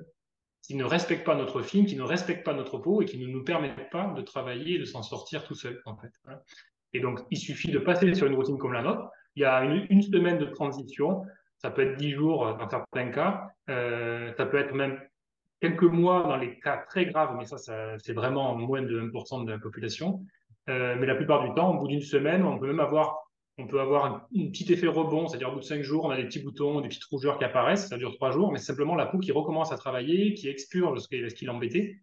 qui ne respectent pas notre film, qui ne respectent pas notre peau et qui ne nous permettent pas de travailler et de s'en sortir tout seul, en fait. Et donc, il suffit de passer sur une routine comme la nôtre. Il y a une, semaine de transition. Ça peut être dix jours dans certains cas. Euh, ça peut être même quelques mois dans les cas très graves, mais ça, c'est vraiment moins de 1% de la population. Euh, mais la plupart du temps, au bout d'une semaine, on peut même avoir on peut avoir un, petit effet rebond, c'est-à-dire au bout de cinq jours, on a des petits boutons, des petites rougeurs qui apparaissent, ça dure trois jours, mais simplement la peau qui recommence à travailler, qui expurge ce qui, qui l'embêtait.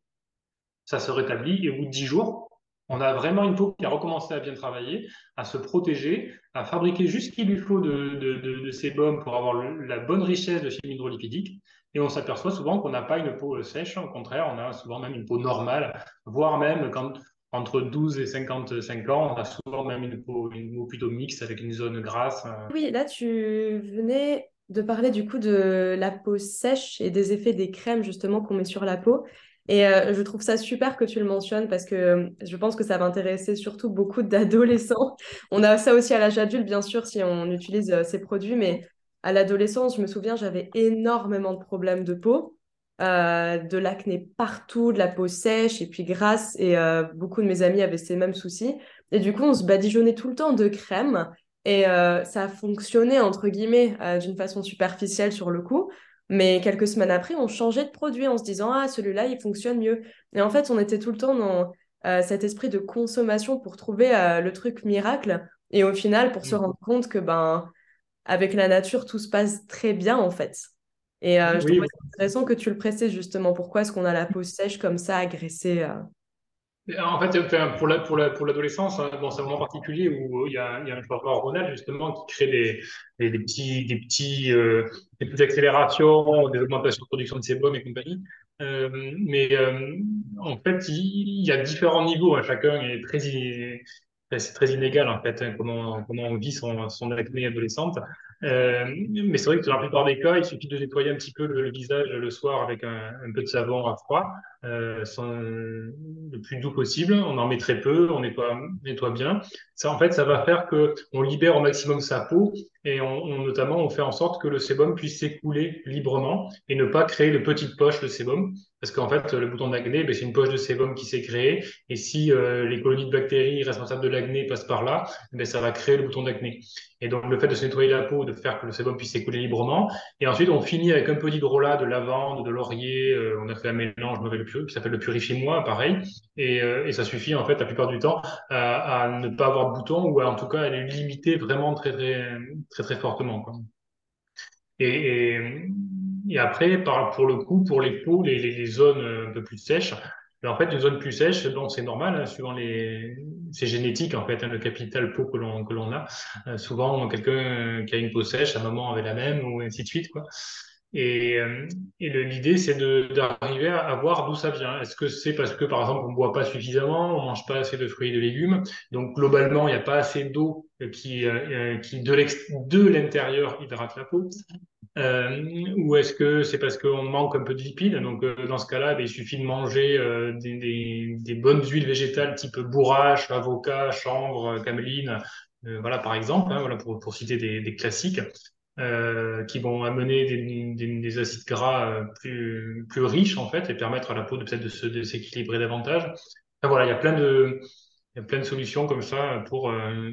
Ça se rétablit et au bout de dix jours, on a vraiment une peau qui a recommencé à bien travailler, à se protéger, à fabriquer juste ce qu'il lui faut de, de, de, de sébum pour avoir la bonne richesse de film hydrolipidique. Et on s'aperçoit souvent qu'on n'a pas une peau sèche, au contraire, on a souvent même une peau normale, voire même quand entre 12 et 55 ans, on a souvent même une peau, une plutôt mixte avec une zone grasse. Euh. Oui, là, tu venais de parler du coup de la peau sèche et des effets des crèmes justement qu'on met sur la peau. Et euh, je trouve ça super que tu le mentionnes parce que euh, je pense que ça va intéresser surtout beaucoup d'adolescents. On a ça aussi à l'âge adulte, bien sûr, si on utilise ces produits, mais à l'adolescence, je me souviens, j'avais énormément de problèmes de peau. Euh, de l'acné partout, de la peau sèche et puis grasse. Et euh, beaucoup de mes amis avaient ces mêmes soucis. Et du coup, on se badigeonnait tout le temps de crème. Et euh, ça a fonctionné, entre guillemets, d'une façon superficielle sur le coup. Mais quelques semaines après, on changeait de produit en se disant Ah, celui-là, il fonctionne mieux. Et en fait, on était tout le temps dans cet esprit de consommation pour trouver le truc miracle. Et au final, pour se mmh. rendre compte que, ben, avec la nature, tout se passe très bien, en fait. Et euh, je trouve intéressant que tu le précises justement. Pourquoi est-ce qu'on a la peau sèche comme ça, agressée euh? En fait, pour la, pour la, pour l'adolescence, hein, bon, c'est un moment particulier où il y a, il y a un changement hormonal justement qui crée des, des, des petits, des petits, euh, des petites accélérations, des augmentations de production de sébum et compagnie. Euh, mais euh, en fait, il, y a différents niveaux. Hein, chacun est très, c'est très inégal en fait hein, comment comment on vit son, son acné adolescente. Euh, mais c'est vrai que dans la plupart des cas, il suffit de nettoyer un petit peu le, visage le soir avec un, un, peu de savon à froid, euh, sans, le plus doux possible. On en met très peu, on nettoie, nettoie bien. Ça, en fait, ça va faire que on libère au maximum sa peau et on, on, notamment on fait en sorte que le sébum puisse s'écouler librement et ne pas créer de petites poches de sébum. Parce qu'en fait, le bouton d'acné, ben, c'est une poche de sébum qui s'est créée. Et si euh, les colonies de bactéries responsables de l'acné passent par là, ben, ça va créer le bouton d'acné. Et donc, le fait de se nettoyer la peau, de faire que le sébum puisse s'écouler librement. Et ensuite, on finit avec un peu d'hydrolat, de lavande, de laurier. Euh, on a fait un mélange qui s'appelle le purifie-moi, pareil. Et, euh, et, ça suffit, en fait, la plupart du temps, à, ne pas avoir de bouton ou à, en tout cas à les limiter vraiment très, très, très, très fortement. Et et après, pour le coup, pour les peaux, les, zones euh, un peu plus sèches, en fait, les zones plus sèches, bon, c'est normal, hein, suivant les, c'est génétique en fait, hein, le capital peau que l'on que l'on a. Euh, souvent, quelqu'un euh, qui a une peau sèche, un moment avait la même, ou ainsi de suite. Et, et l'idée, c'est d'arriver à, voir d'où ça vient. Est-ce que c'est parce que, par exemple, on ne boit pas suffisamment, on mange pas assez de fruits et de légumes, donc globalement, il n'y a pas assez d'eau qui, qui de l'intérieur hydrate la peau euh, ou est-ce que c'est parce qu'on manque un peu de lipides? Donc, euh, dans ce cas-là, ben, il suffit de manger euh, des, des, des, bonnes huiles végétales type bourrache, avocat, chanvre, cameline, euh, voilà, par exemple, hein, voilà, pour, pour citer des, des classiques, qui vont amener des, acides gras plus, plus riches, en fait, et permettre à la peau de peut-être de s'équilibrer davantage. Enfin, voilà, il y a plein de il y a plein de solutions comme ça pour, euh,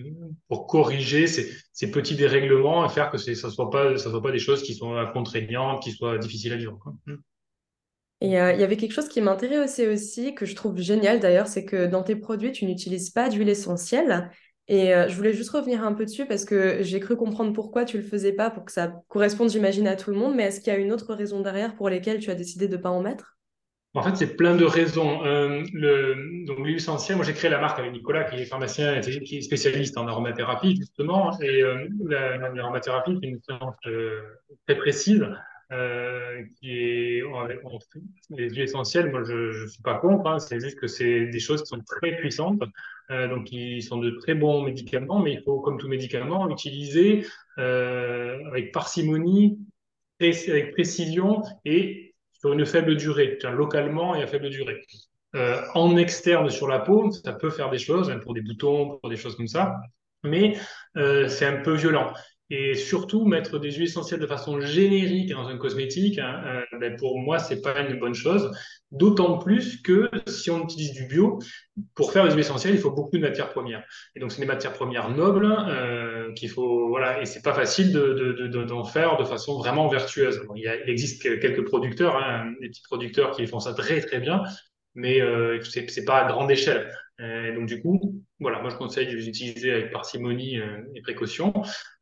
pour corriger ces, ces, petits dérèglements et faire que ça ne soit, pas, ça soit pas des choses qui sont contraignantes, qui soient difficiles à vivre. Quoi. Mm. Et euh, il y avait quelque chose qui m'intéressait aussi, que je trouve génial d'ailleurs, c'est que dans tes produits, tu n'utilises pas d'huile essentielle. Et euh, je voulais juste revenir un peu dessus parce que j'ai cru comprendre pourquoi tu le faisais pas pour que ça corresponde, j'imagine, à tout le monde. Mais est-ce qu'il y a une autre raison derrière pour lesquelles tu as décidé de ne pas en mettre? En fait, c'est plein de raisons. Euh, donc, l'huile essentielle, moi, j'ai créé la marque avec Nicolas, qui est pharmacien, qui est spécialiste en aromathérapie, justement. Et euh, l'aromathérapie, c'est une science euh, très précise, euh, les huiles essentielles, moi, je, je suis pas contre, hein, c'est juste que c'est des choses qui sont très puissantes, donc qui sont de très bons médicaments, mais il faut, comme tout médicament, utiliser avec parcimonie, avec précision et sur une faible durée, localement et à faible durée. en externe sur la peau, ça peut faire des choses, hein, pour des boutons, pour des choses comme ça, mais c'est un peu violent. Et surtout, mettre des huiles essentielles de façon générique dans un cosmétique, hein, euh, ben pour moi, c'est pas une bonne chose. D'autant plus que si on utilise du bio, pour faire des huiles essentielles, il faut beaucoup de matières premières. Et donc, c'est des matières premières nobles euh, qu'il faut, voilà, et c'est pas facile d'en de, de, de, faire de façon vraiment vertueuse. il, il, existe quelques producteurs, hein, des petits producteurs qui font ça très très bien, mais euh, c'est pas à grande échelle. Euh, donc du coup, voilà, moi je conseille de les utiliser avec parcimonie euh, et précaution.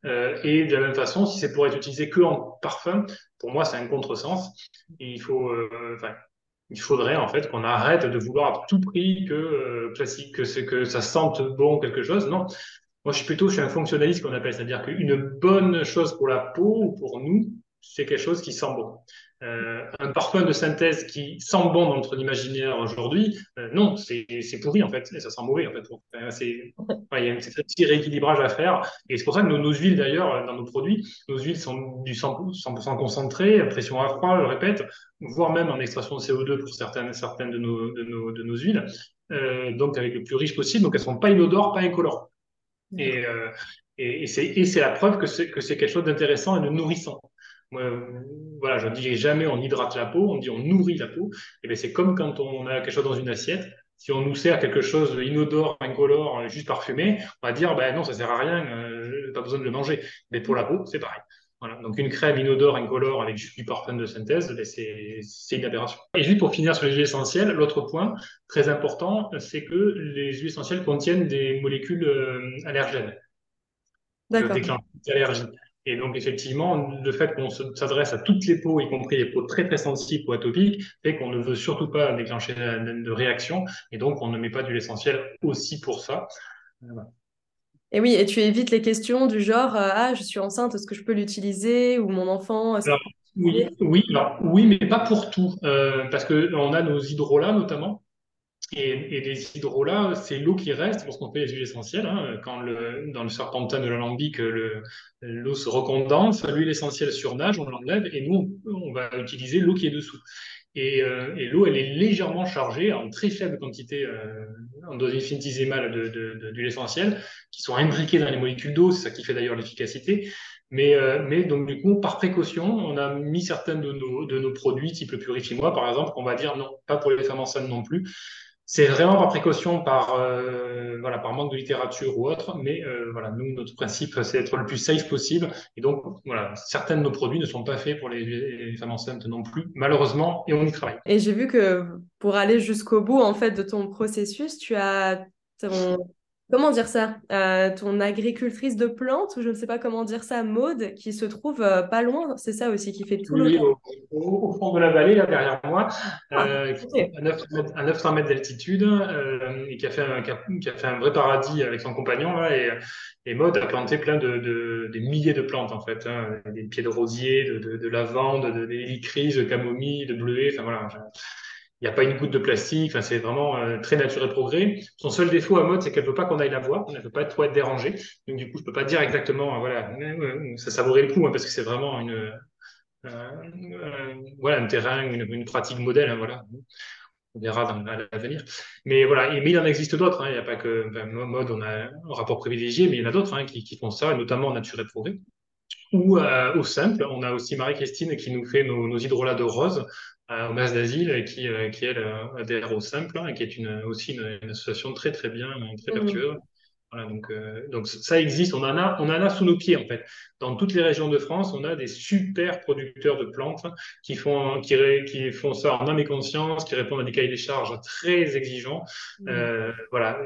Euh, et de la même façon, si c'est pour être utilisé que en parfum, pour moi c'est un contresens. il faut, enfin, il faudrait en fait qu'on arrête de vouloir à tout prix que classique, que que ça sente bon quelque chose. Non, moi je suis plutôt, je suis un fonctionnaliste qu'on appelle, c'est-à-dire qu'une bonne chose pour la peau ou pour nous, c'est quelque chose qui sent bon. Euh, un parfum de synthèse qui sent bon dans notre imaginaire aujourd'hui, euh, non, c'est pourri en fait, et ça sent mauvais en fait. il y a un petit rééquilibrage à faire, et c'est pour ça que nos, huiles d'ailleurs, dans nos produits, nos huiles sont du 100%, concentré, à pression à froid, je le répète, voire même en extraction de CO2 pour certaines, certaines de, nos, de, nos, de nos huiles, euh, donc avec le plus riche possible, donc elles sont pas inodores, pas incolores. Et, et, et c'est la preuve que c'est quelque chose d'intéressant et de nourrissant voilà, je ne dis jamais on hydrate la peau, on dit on nourrit la peau. Et bien c'est comme quand on a quelque chose dans une assiette. Si on nous sert quelque chose inodore, incolore, juste parfumé, on va dire ben non, ça sert à rien, euh, pas besoin de le manger. Mais pour la peau, c'est pareil. Voilà. Donc une crème inodore, incolore avec juste du parfum de synthèse, ben c'est une aberration. Et juste pour finir sur les huiles essentielles, l'autre point très important, c'est que les huiles essentielles contiennent des molécules euh, allergènes. D'accord. Des allergies. Et donc, effectivement, le fait qu'on s'adresse à toutes les peaux, y compris les peaux très très sensibles ou atopiques, fait qu'on ne veut surtout pas déclencher de réaction. Et donc, on ne met pas d'huile essentielle aussi pour ça. Et oui, et tu évites les questions du genre euh, Ah, je suis enceinte, est-ce que je peux l'utiliser? Ou mon enfant oui, oui, oui, mais pas pour tout. Euh, parce qu'on a nos hydrolats notamment et, les hydrolats, c'est l'eau qui reste lorsqu'on fait les huiles essentielles. Hein. Quand le, dans le serpentin de l'alambic, l'eau se recondense, l'huile essentielle surnage, on l'enlève et nous, on, va utiliser l'eau qui est dessous. Et, euh, et l'eau, elle est légèrement chargée en très faible quantité, euh, en infinitésimale d'huile de, de, essentielle, qui sont imbriquées dans les molécules d'eau, c'est ça qui fait d'ailleurs l'efficacité. Mais, euh, mais donc du coup, par précaution, on a mis certains de nos, de nos produits, type le Purifie-moi par exemple, on va dire non, pas pour les femmes enceintes non plus. C'est vraiment par précaution, par, euh, voilà, par manque de littérature ou autre, mais euh, voilà, nous, notre principe, c'est d'être le plus safe possible. Et donc, voilà, certains de nos produits ne sont pas faits pour les, femmes enceintes non plus, malheureusement, et on y travaille. Et j'ai vu que pour aller jusqu'au bout, en fait, de ton processus, tu as ton comment dire ça? Euh, Ton agricultrice de plantes, ou je ne sais pas comment dire ça, Maude, qui se trouve euh, pas loin, c'est ça aussi qui fait tout oui, au, au, fond de la vallée, là derrière moi, ah, euh, à, 900 mètres, d'altitude, et qui a, fait un, qui, a, fait un vrai paradis avec son compagnon. Là, et, et Maude a planté plein de, de, des milliers de plantes, en fait, hein, des pieds de rosier, de, de, de lavande, de, de camomille, de bleuet, enfin voilà il n'y a pas une goutte de plastique, enfin, c'est vraiment euh, très naturel progrès. Son seul défaut à mode, c'est qu'elle veut pas qu'on aille la voir, elle ne veut pas être dérangée. Donc du coup, je peux pas dire exactement, euh, voilà, euh, ça savourait le coup, hein, parce que c'est vraiment une, voilà, un terrain, une, pratique modèle, hein, voilà. On verra dans, l'avenir. Mais voilà, mais il en existe d'autres. Hein. Il n'y a pas que enfin, mode, on a un rapport privilégié, mais il y en a d'autres qui, font ça, notamment en naturel progrès. Ou au simple, on a aussi Marie-Christine qui nous fait nos, nos hydrolats de rose au Mas d'Asile, qui, euh, qui elle adhère au Simple, hein, qui est une, aussi une, association très très bien, très mmh. vertueuse. Voilà, donc, euh, donc ça existe, on en, a, on en a sous nos pieds en fait. Dans toutes les régions de France, on a des super producteurs de plantes qui font, qui, qui font ça en âme et conscience, qui répondent à des cahiers des charges très exigeants. Mmh. Euh, voilà.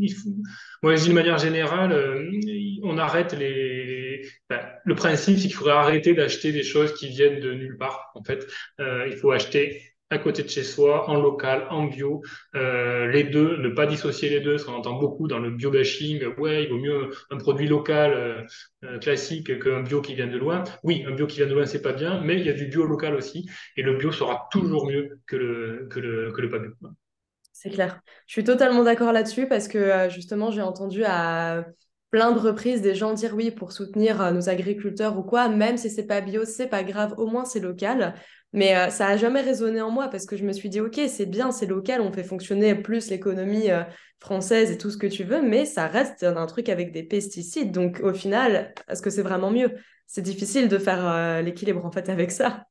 Il faut... Moi, je dis de manière générale, euh, on arrête les. Ben, le principe, c'est qu'il faudrait arrêter d'acheter des choses qui viennent de nulle part. En fait, il faut acheter à côté de chez soi, en local, en bio, euh, les deux, ne pas dissocier les deux, parce qu'on entend beaucoup dans le bio-bashing, ouais, il vaut mieux un produit local euh, euh, classique qu'un bio qui vient de loin. Oui, un bio qui vient de loin, c'est pas bien, mais il y a du bio local aussi, et le bio sera toujours mieux que le, que le, que le pas bio. C'est clair. Je suis totalement d'accord là-dessus, parce que justement, j'ai entendu à plein de reprises des gens dire oui pour soutenir nos agriculteurs ou quoi, même si c'est pas bio, c'est pas grave, au moins c'est local. Mais euh, ça a jamais résonné en moi parce que je me suis dit ok, c'est bien, c'est local, on fait fonctionner plus l'économie euh, française et tout ce que tu veux, mais ça reste un truc avec des pesticides. Donc au final, est-ce que c'est vraiment mieux? C'est difficile de faire l'équilibre en fait avec ça.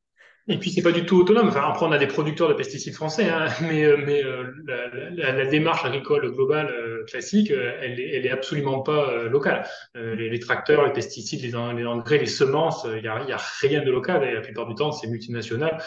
Et puis c'est pas du tout autonome. Enfin, après on a des producteurs de pesticides français, hein, mais euh, mais euh, la, la, la, démarche agricole globale euh, classique, elle elle est absolument pas locale. Les, les, tracteurs, les pesticides, les, engrais, les semences, il y a, y a rien de local. Et la plupart du temps, c'est multinational.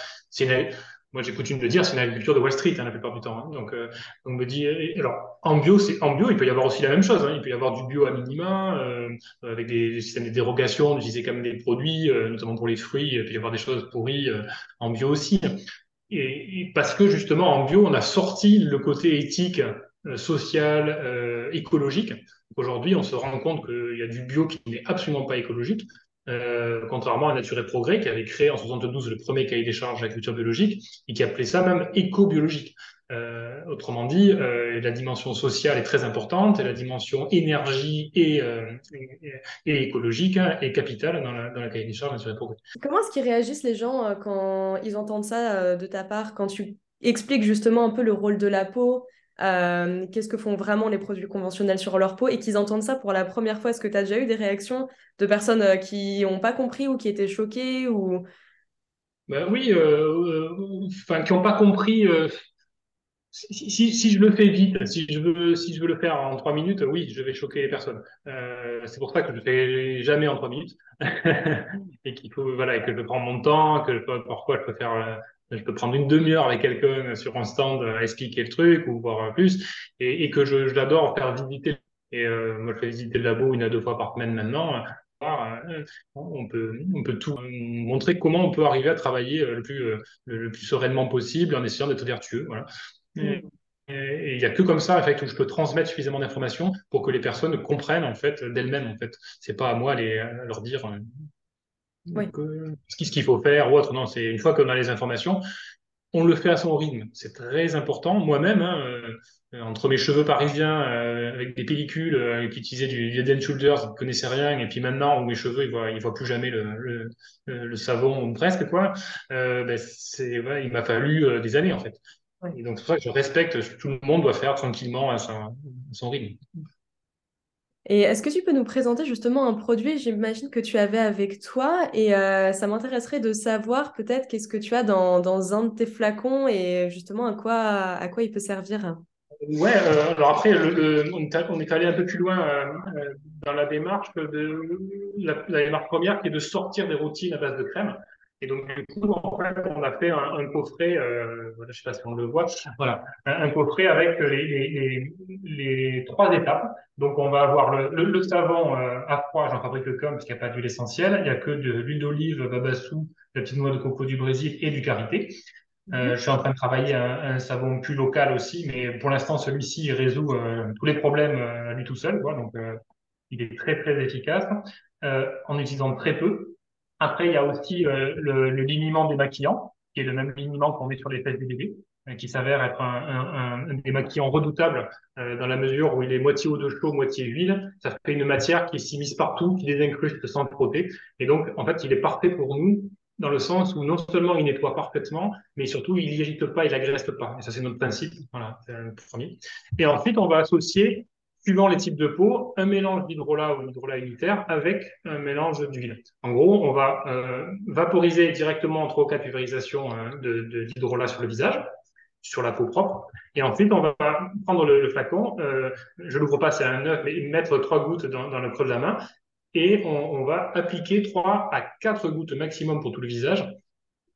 Moi j'ai coutume de dire, c'est une agriculture de Wall Street hein, la plupart du temps. Hein. Donc, euh, on me dit, alors en bio, c'est en bio, il peut y avoir aussi la même chose. Hein. Il peut y avoir du bio à minima, euh, avec des, des, systèmes de dérogation, d'utiliser quand même des produits, euh, notamment pour les fruits. Il peut y avoir des choses pourries euh, en bio aussi. Et, et, parce que justement en bio, on a sorti le côté éthique, euh, social, écologique. Aujourd'hui, on se rend compte qu'il y a du bio qui n'est absolument pas écologique. Euh, contrairement à Nature et Progrès, qui avait créé en 72 le premier cahier des charges d'agriculture biologique et qui appelait ça même éco-biologique. Euh, autrement dit, euh, la dimension sociale est très importante et la dimension énergie et, écologique hein, est capitale dans la, dans la cahier des charges Nature et Progrès. Comment est-ce qu'ils réagissent les gens quand ils entendent ça de ta part, quand tu expliques justement un peu le rôle de la peau euh, qu'est-ce que font vraiment les produits conventionnels sur leur peau et qu'ils entendent ça pour la première fois? Est-ce que tu as déjà eu des réactions de personnes euh, qui n'ont pas compris ou qui étaient choquées ou... Ben oui, euh, enfin, qui n'ont pas compris. Si, je le fais vite, si je veux, si je veux le faire en trois minutes, oui, je vais choquer les personnes. c'est pour ça que je ne fais jamais en trois minutes et qu'il faut, voilà, que je prends mon temps, que parfois je peux faire je peux prendre une demi-heure avec quelqu'un sur un stand à expliquer le truc ou voir plus, et, et que je, je l'adore faire visiter. Et euh, moi, je fais visiter le labo une à deux fois par semaine maintenant. Euh, on peut, on peut tout montrer comment on peut arriver à travailler le plus, le, plus sereinement possible en essayant d'être vertueux. Voilà. Mm. Et il n'y a que comme ça, en fait, où je peux transmettre suffisamment d'informations pour que les personnes comprennent en fait d'elles-mêmes. En fait, c'est pas à moi les, leur dire euh, ce qu'il faut faire ou autre. Non, c'est une fois qu'on a les informations, on le fait à son rythme. C'est très important. Moi-même, hein, euh, entre mes cheveux parisiens euh, avec des pellicules euh, qui utilisaient du Head Shoulders, je ne connaissais rien, et puis maintenant où mes cheveux ils voient, ils voient plus jamais le, le, le savon ou presque quoi. Ben, c'est, ouais, il m'a fallu des années en fait. Ouais. Et donc c'est pour ça que je respecte. Tout le monde doit faire tranquillement à son, à son rythme. Et est-ce que tu peux nous présenter justement un produit, j'imagine que tu avais avec toi, et euh, ça m'intéresserait de savoir peut-être qu'est-ce que tu as dans, dans, un de tes flacons et justement à quoi, à quoi il peut servir. Ouais, euh, alors après, on, est allé un peu plus loin euh, dans la démarche de la, la, démarche première qui est de sortir des routines à base de crème. Et donc, du coup, en fait, on a fait un, un coffret, euh, voilà, je sais pas si on le voit, voilà, un, un coffret avec les, les, les, trois étapes. Donc, on va avoir le, le, le savon euh, à froid, j'en fabrique com parce qu'il n'y a pas d'huile essentielle. Il n'y a que de l'huile d'olive, babassou, la petite noix de coco du Brésil et du karité. Euh, je suis en train de travailler un, un, savon plus local aussi, mais pour l'instant, celui-ci résout euh, tous les problèmes euh, lui tout seul. Quoi, donc, euh, il est très, très efficace en utilisant très peu. Après, il y a aussi euh, le, le, liniment démaquillant, qui est le même liniment qu'on met sur les fesses des bébés, euh, qui s'avère être un, un, un, démaquillant redoutable euh, dans la mesure où il est moitié eau de chaud, moitié huile. Ça fait une matière qui s'immisce partout, qui les incruste sans frotter. Et donc, en fait, il est parfait pour nous dans le sens où non seulement il nettoie parfaitement, mais surtout il n'irrite pas, il agresse pas. Et ça, c'est notre principe. Voilà, c'est le premier. Et ensuite, on va associer suivant les types de peau, un mélange d'hydrolat ou d'hydrolat unitaire avec un mélange d'huile. En gros, on va euh, vaporiser directement en trois cas de pulvérisation euh, de, d'hydrolat sur le visage, sur la peau propre, et ensuite on va prendre le, flacon, euh, je l'ouvre pas, c'est un œuf, mais mettre trois gouttes dans, dans, le creux de la main, et on, on va appliquer trois à quatre gouttes maximum pour tout le visage,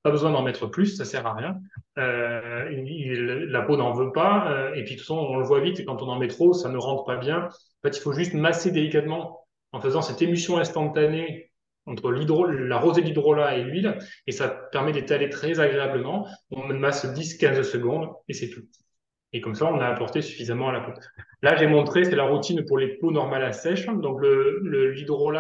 pas besoin d'en mettre plus, ça sert à rien. Euh, la peau n'en veut pas. Euh, et puis de toute façon, on le voit vite, quand on en met trop, ça ne rentre pas bien. En fait, il faut juste masser délicatement en faisant cette émulsion instantanée entre la rosée d'hydrolat et l'huile, et ça permet d'étaler très agréablement. On masse 10-15 secondes, et c'est tout. Et comme ça, on a apporté suffisamment à la peau. Là, j'ai montré, c'est la routine pour les peaux normales à sèche. Donc, le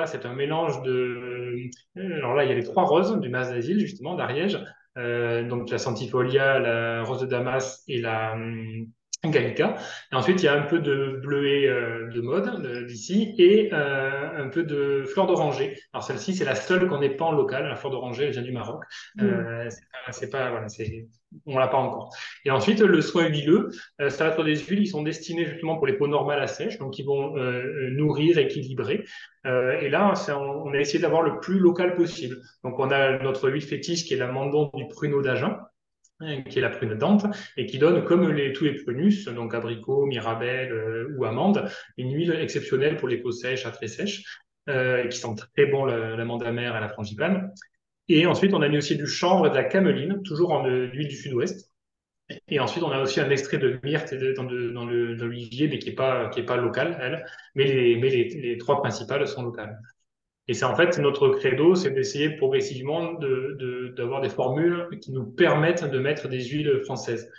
c'est un mélange de... Alors là, il y a les trois roses du mas d'asile, justement, d'Ariège. Euh, donc, la centifolia, la rose de Damas et la, Gallica. Et ensuite, il y a un peu de bleuet euh, de mode d'ici et euh, un peu de fleur d'oranger. Alors celle-ci, c'est la seule qu'on n'ait pas en local. La fleur d'oranger, elle vient du Maroc. Mm. Euh, c'est pas, voilà, c'est, on l'a pas encore. Et ensuite, le soin huileux, euh, ça va être des huiles qui sont destinées justement pour les peaux normales à sèche, donc qui vont euh, nourrir, équilibrer. et là, on, on, a essayé d'avoir le plus local possible. Donc on a notre huile fétiche qui est l'amandon du pruneau d'Agen qui est la prune dente, et qui donne, comme tous les prunus, donc abricot, mirabelle euh, ou amande, une huile exceptionnelle pour les peaux sèches à très sèches, euh, qui sent très bon l'amande amère et la frangipane. Et ensuite, on a mis aussi du chanvre et de la cameline, toujours en euh, huile du sud-ouest. Et ensuite, on a aussi un extrait de myrte dans, dans l'olivier, mais qui n'est pas, local, elle. Mais, les trois principales sont locales. Et c'est en fait notre credo, c'est d'essayer progressivement d'avoir de, des formules qui nous permettent de mettre des huiles françaises.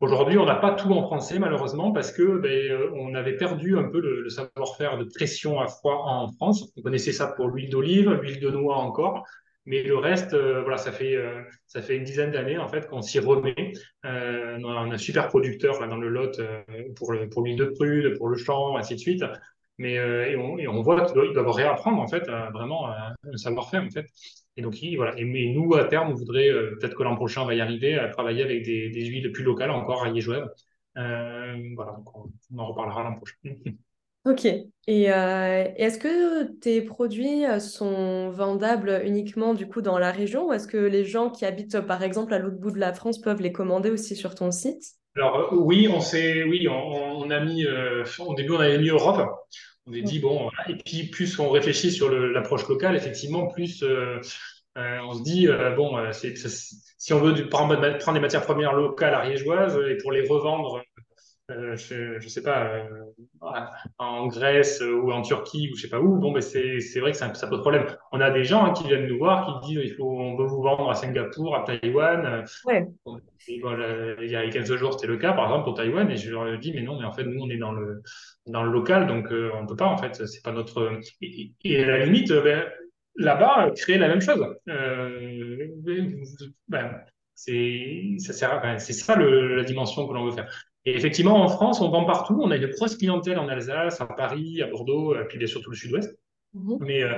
Aujourd'hui, on n'a pas tout en français malheureusement parce que ben, euh, on avait perdu un peu le, savoir-faire de pression à froid en France. On connaissait ça pour l'huile d'olive, l'huile de noix encore, mais le reste, euh, voilà, ça fait euh, ça fait une dizaine d'années en fait qu'on s'y remet. on a un super producteur là, dans le Lot pour pour l'huile de prude, pour le champ, ainsi de suite. Mais euh, on, et, on, voit qu'ils doivent, réapprendre en fait vraiment un savoir-faire en fait. Et donc voilà. Et mais nous à terme, on voudrait euh, peut-être que l'an prochain on va y arriver à travailler avec des, huiles plus locales encore à Liégeois. Euh, voilà, donc on, en reparlera l'an prochain. Ok. Et est-ce que tes produits sont vendables uniquement du coup dans la région ou est-ce que les gens qui habitent par exemple à l'autre bout de la France peuvent les commander aussi sur ton site? Alors oui, on s'est, oui, on, a mis, euh, au début on avait mis Europe. On s'est dit bon, et puis plus on réfléchit sur l'approche locale, effectivement, plus euh, euh, on se dit bon, si on veut du, prendre des matières premières locales ariégeoises et pour les revendre euh, je, je sais pas, euh, en Grèce ou en Turquie ou je sais pas où, bon, ben c'est, c'est vrai que ça, ça pose problème. On a des gens hein, qui viennent nous voir, qui disent il faut, on veut vous vendre à Singapour, à Taïwan. Ouais. il y a 15 jours, c'était le cas, par exemple, pour Taïwan, et je leur dis, mais non, mais en fait, nous, on est dans le, dans le local, donc euh, on peut pas, en fait, c'est pas notre. Et, et à la limite, ben, là-bas, créer la même chose. Euh, ben, c'est ça sert c'est ça le, la dimension que l'on veut faire. Et effectivement, en France, on vend partout. On a une grosse clientèle en Alsace, à Paris, à Bordeaux, puis bien sûr tout le sud-ouest. Mhm. Mais euh,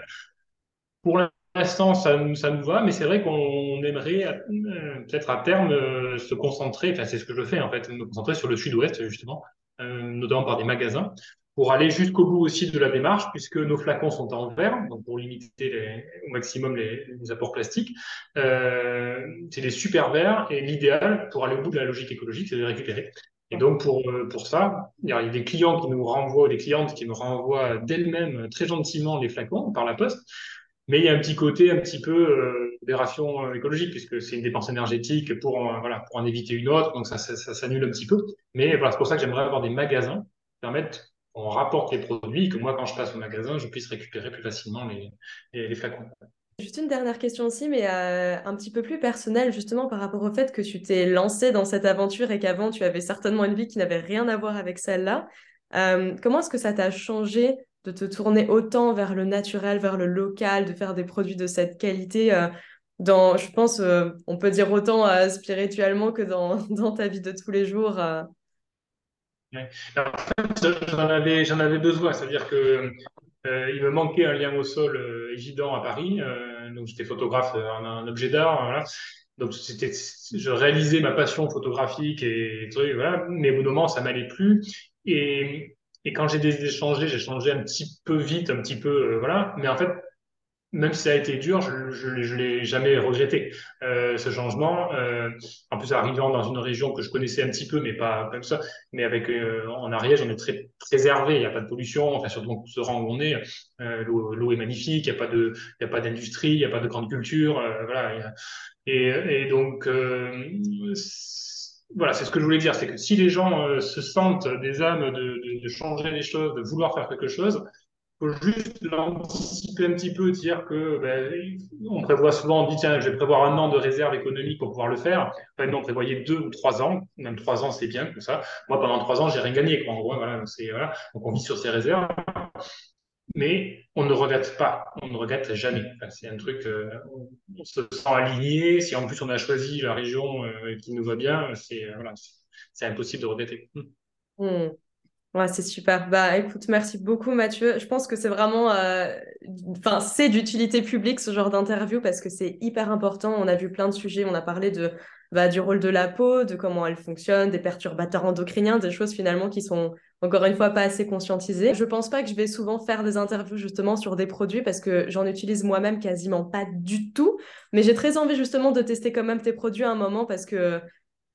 pour l'instant, ça, ça, nous va. Mais c'est vrai qu'on aimerait euh, peut-être à terme euh, se concentrer, enfin c'est ce que je fais en fait, me concentrer sur le sud-ouest justement, notamment par des magasins, pour aller jusqu'au bout aussi de la démarche, puisque nos flacons sont en verre, donc pour limiter les, au maximum les, les apports plastiques. c'est des super verres et l'idéal pour aller au bout de la logique écologique, c'est de les récupérer. Et donc, pour, euh, pour ça, il y a des clients qui nous renvoient, des clientes qui nous renvoient d'elles-mêmes très gentiment les flacons par la poste. Mais il y a un petit côté un petit peu euh, euh écologique, puisque c'est une dépense énergétique pour, voilà, pour en éviter une autre. Donc, ça, ça, ça s'annule un petit peu. Mais voilà, c'est pour ça que j'aimerais avoir des magasins qui permettent qu'on rapporte les produits, que moi, quand je passe au magasin, je puisse récupérer plus facilement les, les flacons. Juste une dernière question aussi, mais euh, un petit peu plus personnelle, justement par rapport au fait que tu t'es lancé dans cette aventure et qu'avant tu avais certainement une vie qui n'avait rien à voir avec celle-là. Euh, comment est-ce que ça t'a changé de te tourner autant vers le naturel, vers le local, de faire des produits de cette qualité euh, dans, je pense, on peut dire autant spirituellement que dans, ta vie de tous les jours J'en avais, j'en avais besoin, c'est-à-dire que il me manquait un lien au sol euh, évident à Paris. Euh, donc j'étais photographe en un objet d'art. Voilà. Donc c'était, je réalisais ma passion photographique et trucs, voilà. Mais au bout moment, ça m'allait plus. Et, et quand j'ai changer, j'ai changé un petit peu vite, un petit peu, voilà. Mais en fait, même si ça a été dur, je ne l'ai jamais regretté, euh, ce changement. Euh, en plus, arrivant dans une région que je connaissais un petit peu, mais pas comme ça, mais avec euh, en Ariège, on est très préservé, il n'y a pas de pollution, enfin surtout on se rend où on est, l'eau est magnifique, il n'y a pas d'industrie, il n'y a pas de grande culture, voilà. et, donc voilà, c'est ce que je voulais dire, c'est que si les gens se sentent des âmes de changer les choses, de vouloir faire quelque chose, faut juste l'anticiper un petit peu, dire que ben, on prévoit souvent, on dit tiens, je vais prévoir un an de réserve économique pour pouvoir le faire. Enfin, non, on prévoyait deux ou trois ans, même trois ans c'est bien comme ça. Moi, pendant trois ans, j'ai rien gagné. En gros, voilà, voilà. Donc on vit sur ses réserves, mais on ne regrette pas, on ne regrette jamais. C'est un truc, euh, on se sent aligné. Si en plus on a choisi la région euh, qui nous va bien, c'est voilà, c'est impossible de regretter. Hmm. Ouais, c'est super. Bah, écoute, merci beaucoup, Mathieu. Je pense que c'est vraiment, euh, enfin, c'est d'utilité publique ce genre d'interview parce que c'est hyper important. On a vu plein de sujets. On a parlé de, bah, du rôle de la peau, de comment elle fonctionne, des perturbateurs endocriniens, des choses finalement qui sont encore une fois pas assez conscientisées. Je pense pas que je vais souvent faire des interviews justement sur des produits parce que j'en utilise moi-même quasiment pas du tout. Mais j'ai très envie justement de tester quand même tes produits à un moment parce que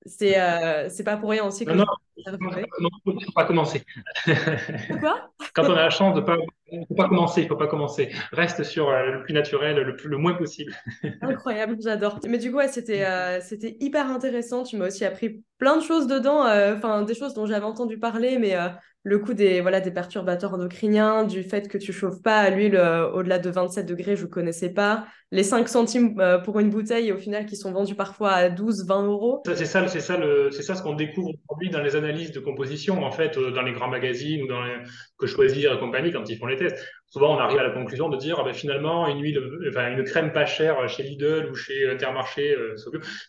c'est euh, pas pour rien aussi que non, non, non, faut pas commencer. Quoi? Quand on a la chance de pas, faut pas commencer, faut pas commencer. Reste sur euh, le plus naturel, le plus, le moins possible. Incroyable, j'adore. Mais du coup, ouais, c'était euh, c'était hyper intéressant. Tu m'as aussi appris plein de choses dedans, enfin des choses dont j'avais entendu parler, mais le coup des, voilà, des perturbateurs endocriniens, du fait que tu chauffes pas à l'huile euh, au-delà de 27 degrés, je connaissais pas. Les 5 centimes euh, pour une bouteille, au final, qui sont vendus parfois à 12, 20 euros. C'est ça, c'est ça, c'est ça ce qu'on découvre aujourd'hui dans les analyses de composition, en fait, euh, dans les grands magazines ou dans les, que choisir et compagnie quand ils font les tests souvent on arrive à la conclusion de dire ah ben, finalement une crème pas chère chez Lidl ou chez Intermarché, euh,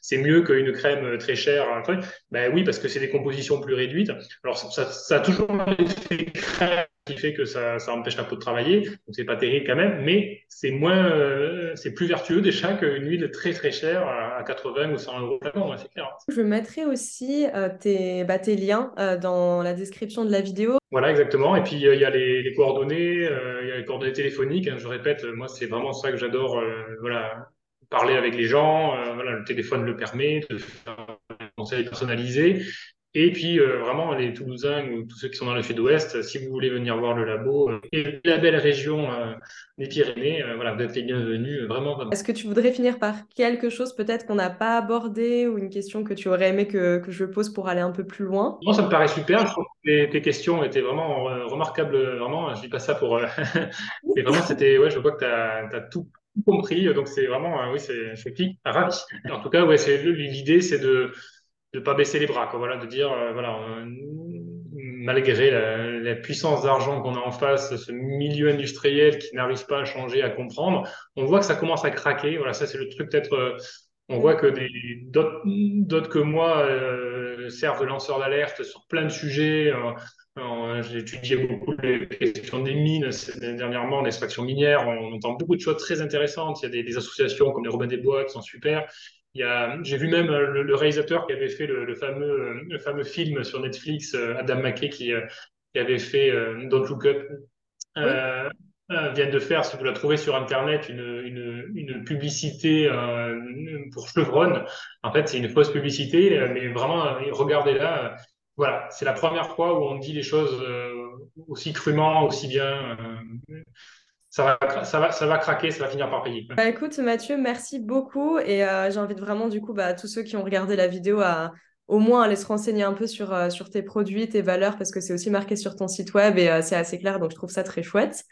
c'est mieux qu'une crème très chère. Ben oui parce que c'est des compositions plus réduites. Alors ça, ça a toujours été crème qui fait que ça, ça empêche la peau de travailler, donc c'est pas terrible quand même, mais c'est moins, euh, c'est plus vertueux déjà qu'une huile très très chère à 80 ou 100 euros c'est clair. Je mettrai aussi euh, tes, bah, tes liens euh, dans la description de la vidéo. Voilà, exactement. Et puis il y a les, les coordonnées, il y a les coordonnées téléphoniques. Hein, je répète, moi c'est vraiment ça que j'adore. voilà, parler avec les gens. voilà, le téléphone le permet de faire un conseil personnalisé. Et puis, euh, vraiment, les Toulousains ou tous ceux qui sont dans le sud-ouest, si vous voulez venir voir le labo, euh, et la belle région euh, des Pyrénées, voilà, vous êtes les bienvenus, vraiment. Est-ce que tu voudrais finir par quelque chose peut-être qu'on n'a pas abordé ou une question que tu aurais aimé que, que, je pose pour aller un peu plus loin? Moi, ça me paraît super. Je trouve que tes, questions étaient vraiment remarquables. Vraiment, je dis pas ça pour. Mais vraiment, c'était. Ouais, je vois que tu as, as, tout compris. Donc, c'est vraiment. oui, c'est. Je suis ravi. En tout cas, ouais, l'idée, c'est de de pas baisser les bras, quoi. Voilà, de dire, euh, voilà, malgré la, puissance d'argent qu'on a en face, ce milieu industriel qui n'arrive pas à changer, à comprendre, on voit que ça commence à craquer. Voilà, ça c'est le truc peut-être. Euh, on voit que d'autres que moi euh, servent de lanceurs d'alerte sur plein de sujets. J'ai étudié beaucoup les questions des mines dernièrement, l'extraction minière. On entend beaucoup de choses très intéressantes. Il y a des, des associations comme les Robins des Bois qui sont super. J'ai vu même euh, le, réalisateur qui avait fait le, fameux, euh, le fameux film sur Netflix, euh, Adam McKay, qui, qui avait fait Don't Look Up, vient de faire, si vous la trouvez sur Internet, une, une, une publicité pour Chevron. En fait, c'est une fausse publicité, mais vraiment, regardez-la. Voilà, c'est la première fois où on dit les choses aussi crûment, aussi bien ça va, ça, va, ça va craquer, ça va finir par payer. Bah, écoute, Mathieu, merci beaucoup. Et euh, j'invite vraiment, du coup, bah, tous ceux qui ont regardé la vidéo à au moins aller se renseigner un peu sur, euh, sur tes produits, tes valeurs, parce que c'est aussi marqué sur ton site web et euh, c'est assez clair, donc je trouve ça très chouette.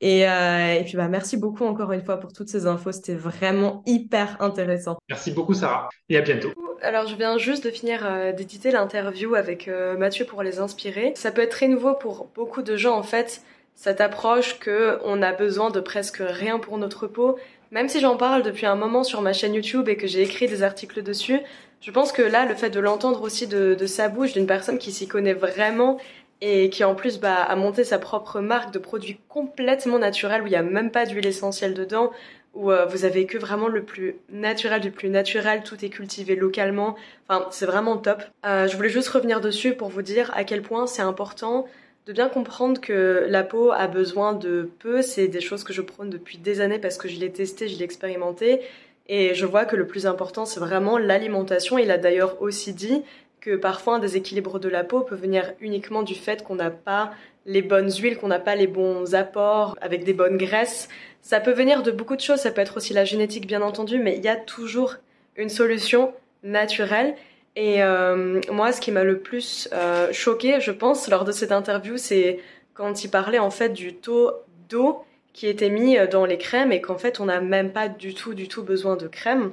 Et, et puis, bah, merci beaucoup encore une fois pour toutes ces infos. C'était vraiment hyper intéressant. Merci beaucoup, Sarah. Et à bientôt. Alors, je viens juste de finir d'éditer l'interview avec Mathieu pour les inspirer. Ça peut être très nouveau pour beaucoup de gens, en fait cette approche que on a besoin de presque rien pour notre peau. Même si j'en parle depuis un moment sur ma chaîne YouTube et que j'ai écrit des articles dessus, je pense que là, le fait de l'entendre aussi de, sa bouche d'une personne qui s'y connaît vraiment et qui en plus bah, a monté sa propre marque de produits complètement naturels où il n'y a même pas d'huile essentielle dedans, où euh, vous avez que vraiment le plus naturel du plus naturel, tout est cultivé localement. Enfin, c'est vraiment top. Euh, je voulais juste revenir dessus pour vous dire à quel point c'est important de bien comprendre que la peau a besoin de peu. C'est des choses que je prône depuis des années parce que je l'ai testé, je l'ai expérimenté. Et je vois que le plus important, c'est vraiment l'alimentation. Il a d'ailleurs aussi dit que parfois un déséquilibre de la peau peut venir uniquement du fait qu'on n'a pas les bonnes huiles, qu'on n'a pas les bons apports avec des bonnes graisses. Ça peut venir de beaucoup de choses, ça peut être aussi la génétique bien entendu, mais il y a toujours une solution naturelle. Et euh, moi, ce qui m'a le plus euh, choqué, je pense, lors de cette interview, c'est quand il parlait en fait du taux d'eau qui était mis euh, dans les crèmes et qu'en fait, on n'a même pas du tout, du tout besoin de crème.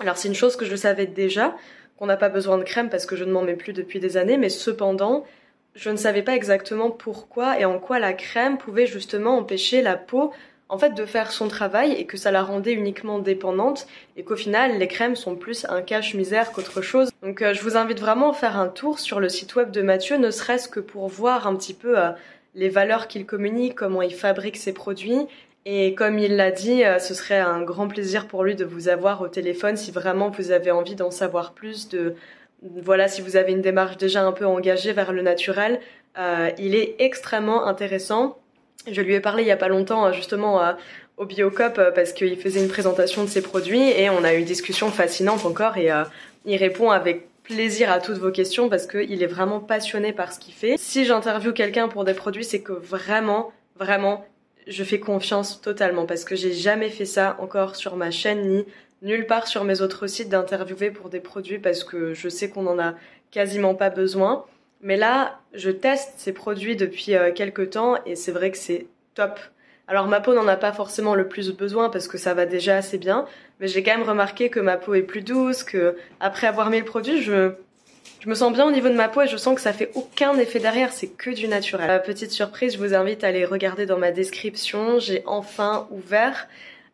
Alors, c'est une chose que je savais déjà, qu'on n'a pas besoin de crème parce que je ne m'en mets plus depuis des années, mais cependant, je ne savais pas exactement pourquoi et en quoi la crème pouvait justement empêcher la peau en fait de faire son travail et que ça la rendait uniquement dépendante et qu'au final les crèmes sont plus un cache-misère qu'autre chose. Donc euh, je vous invite vraiment à faire un tour sur le site web de Mathieu, ne serait-ce que pour voir un petit peu euh, les valeurs qu'il communique, comment il fabrique ses produits. Et comme il l'a dit, euh, ce serait un grand plaisir pour lui de vous avoir au téléphone si vraiment vous avez envie d'en savoir plus, de voilà, si vous avez une démarche déjà un peu engagée vers le naturel, il est extrêmement intéressant je lui ai parlé il y a pas longtemps justement au Biocop euh, parce qu'il faisait une présentation de ses produits et on a eu une discussion fascinante encore et euh, il répond avec plaisir à toutes vos questions parce qu'il est vraiment passionné par ce qu'il fait. Si j'interviewe quelqu'un pour des produits, c'est que vraiment, vraiment, je fais confiance totalement parce que j'ai jamais fait ça encore sur ma chaîne ni nulle part sur mes autres sites d'interviewer pour des produits parce que je sais qu'on en a quasiment pas besoin. Mais là, je teste ces produits depuis euh, quelques temps et c'est vrai que c'est top. Alors ma peau n'en a pas forcément le plus besoin parce que ça va déjà assez bien, mais j'ai quand même remarqué que ma peau est plus douce, que après avoir mis le produit, je, me sens bien au niveau de ma peau et je sens que ça fait aucun effet derrière, c'est que du naturel. Euh, petite surprise, je vous invite à aller regarder dans ma description, j'ai enfin ouvert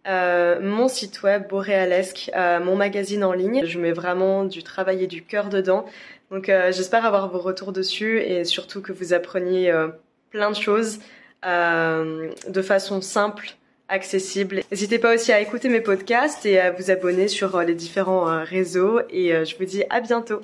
euh, mon site web Boréalesque, mon magazine en ligne. Je mets vraiment du travail et du cœur dedans. Donc euh, j'espère avoir vos retours dessus et surtout que vous appreniez euh, plein de choses euh, de façon simple, accessible. N'hésitez pas aussi à écouter mes podcasts et à vous abonner sur les différents réseaux et je vous dis à bientôt.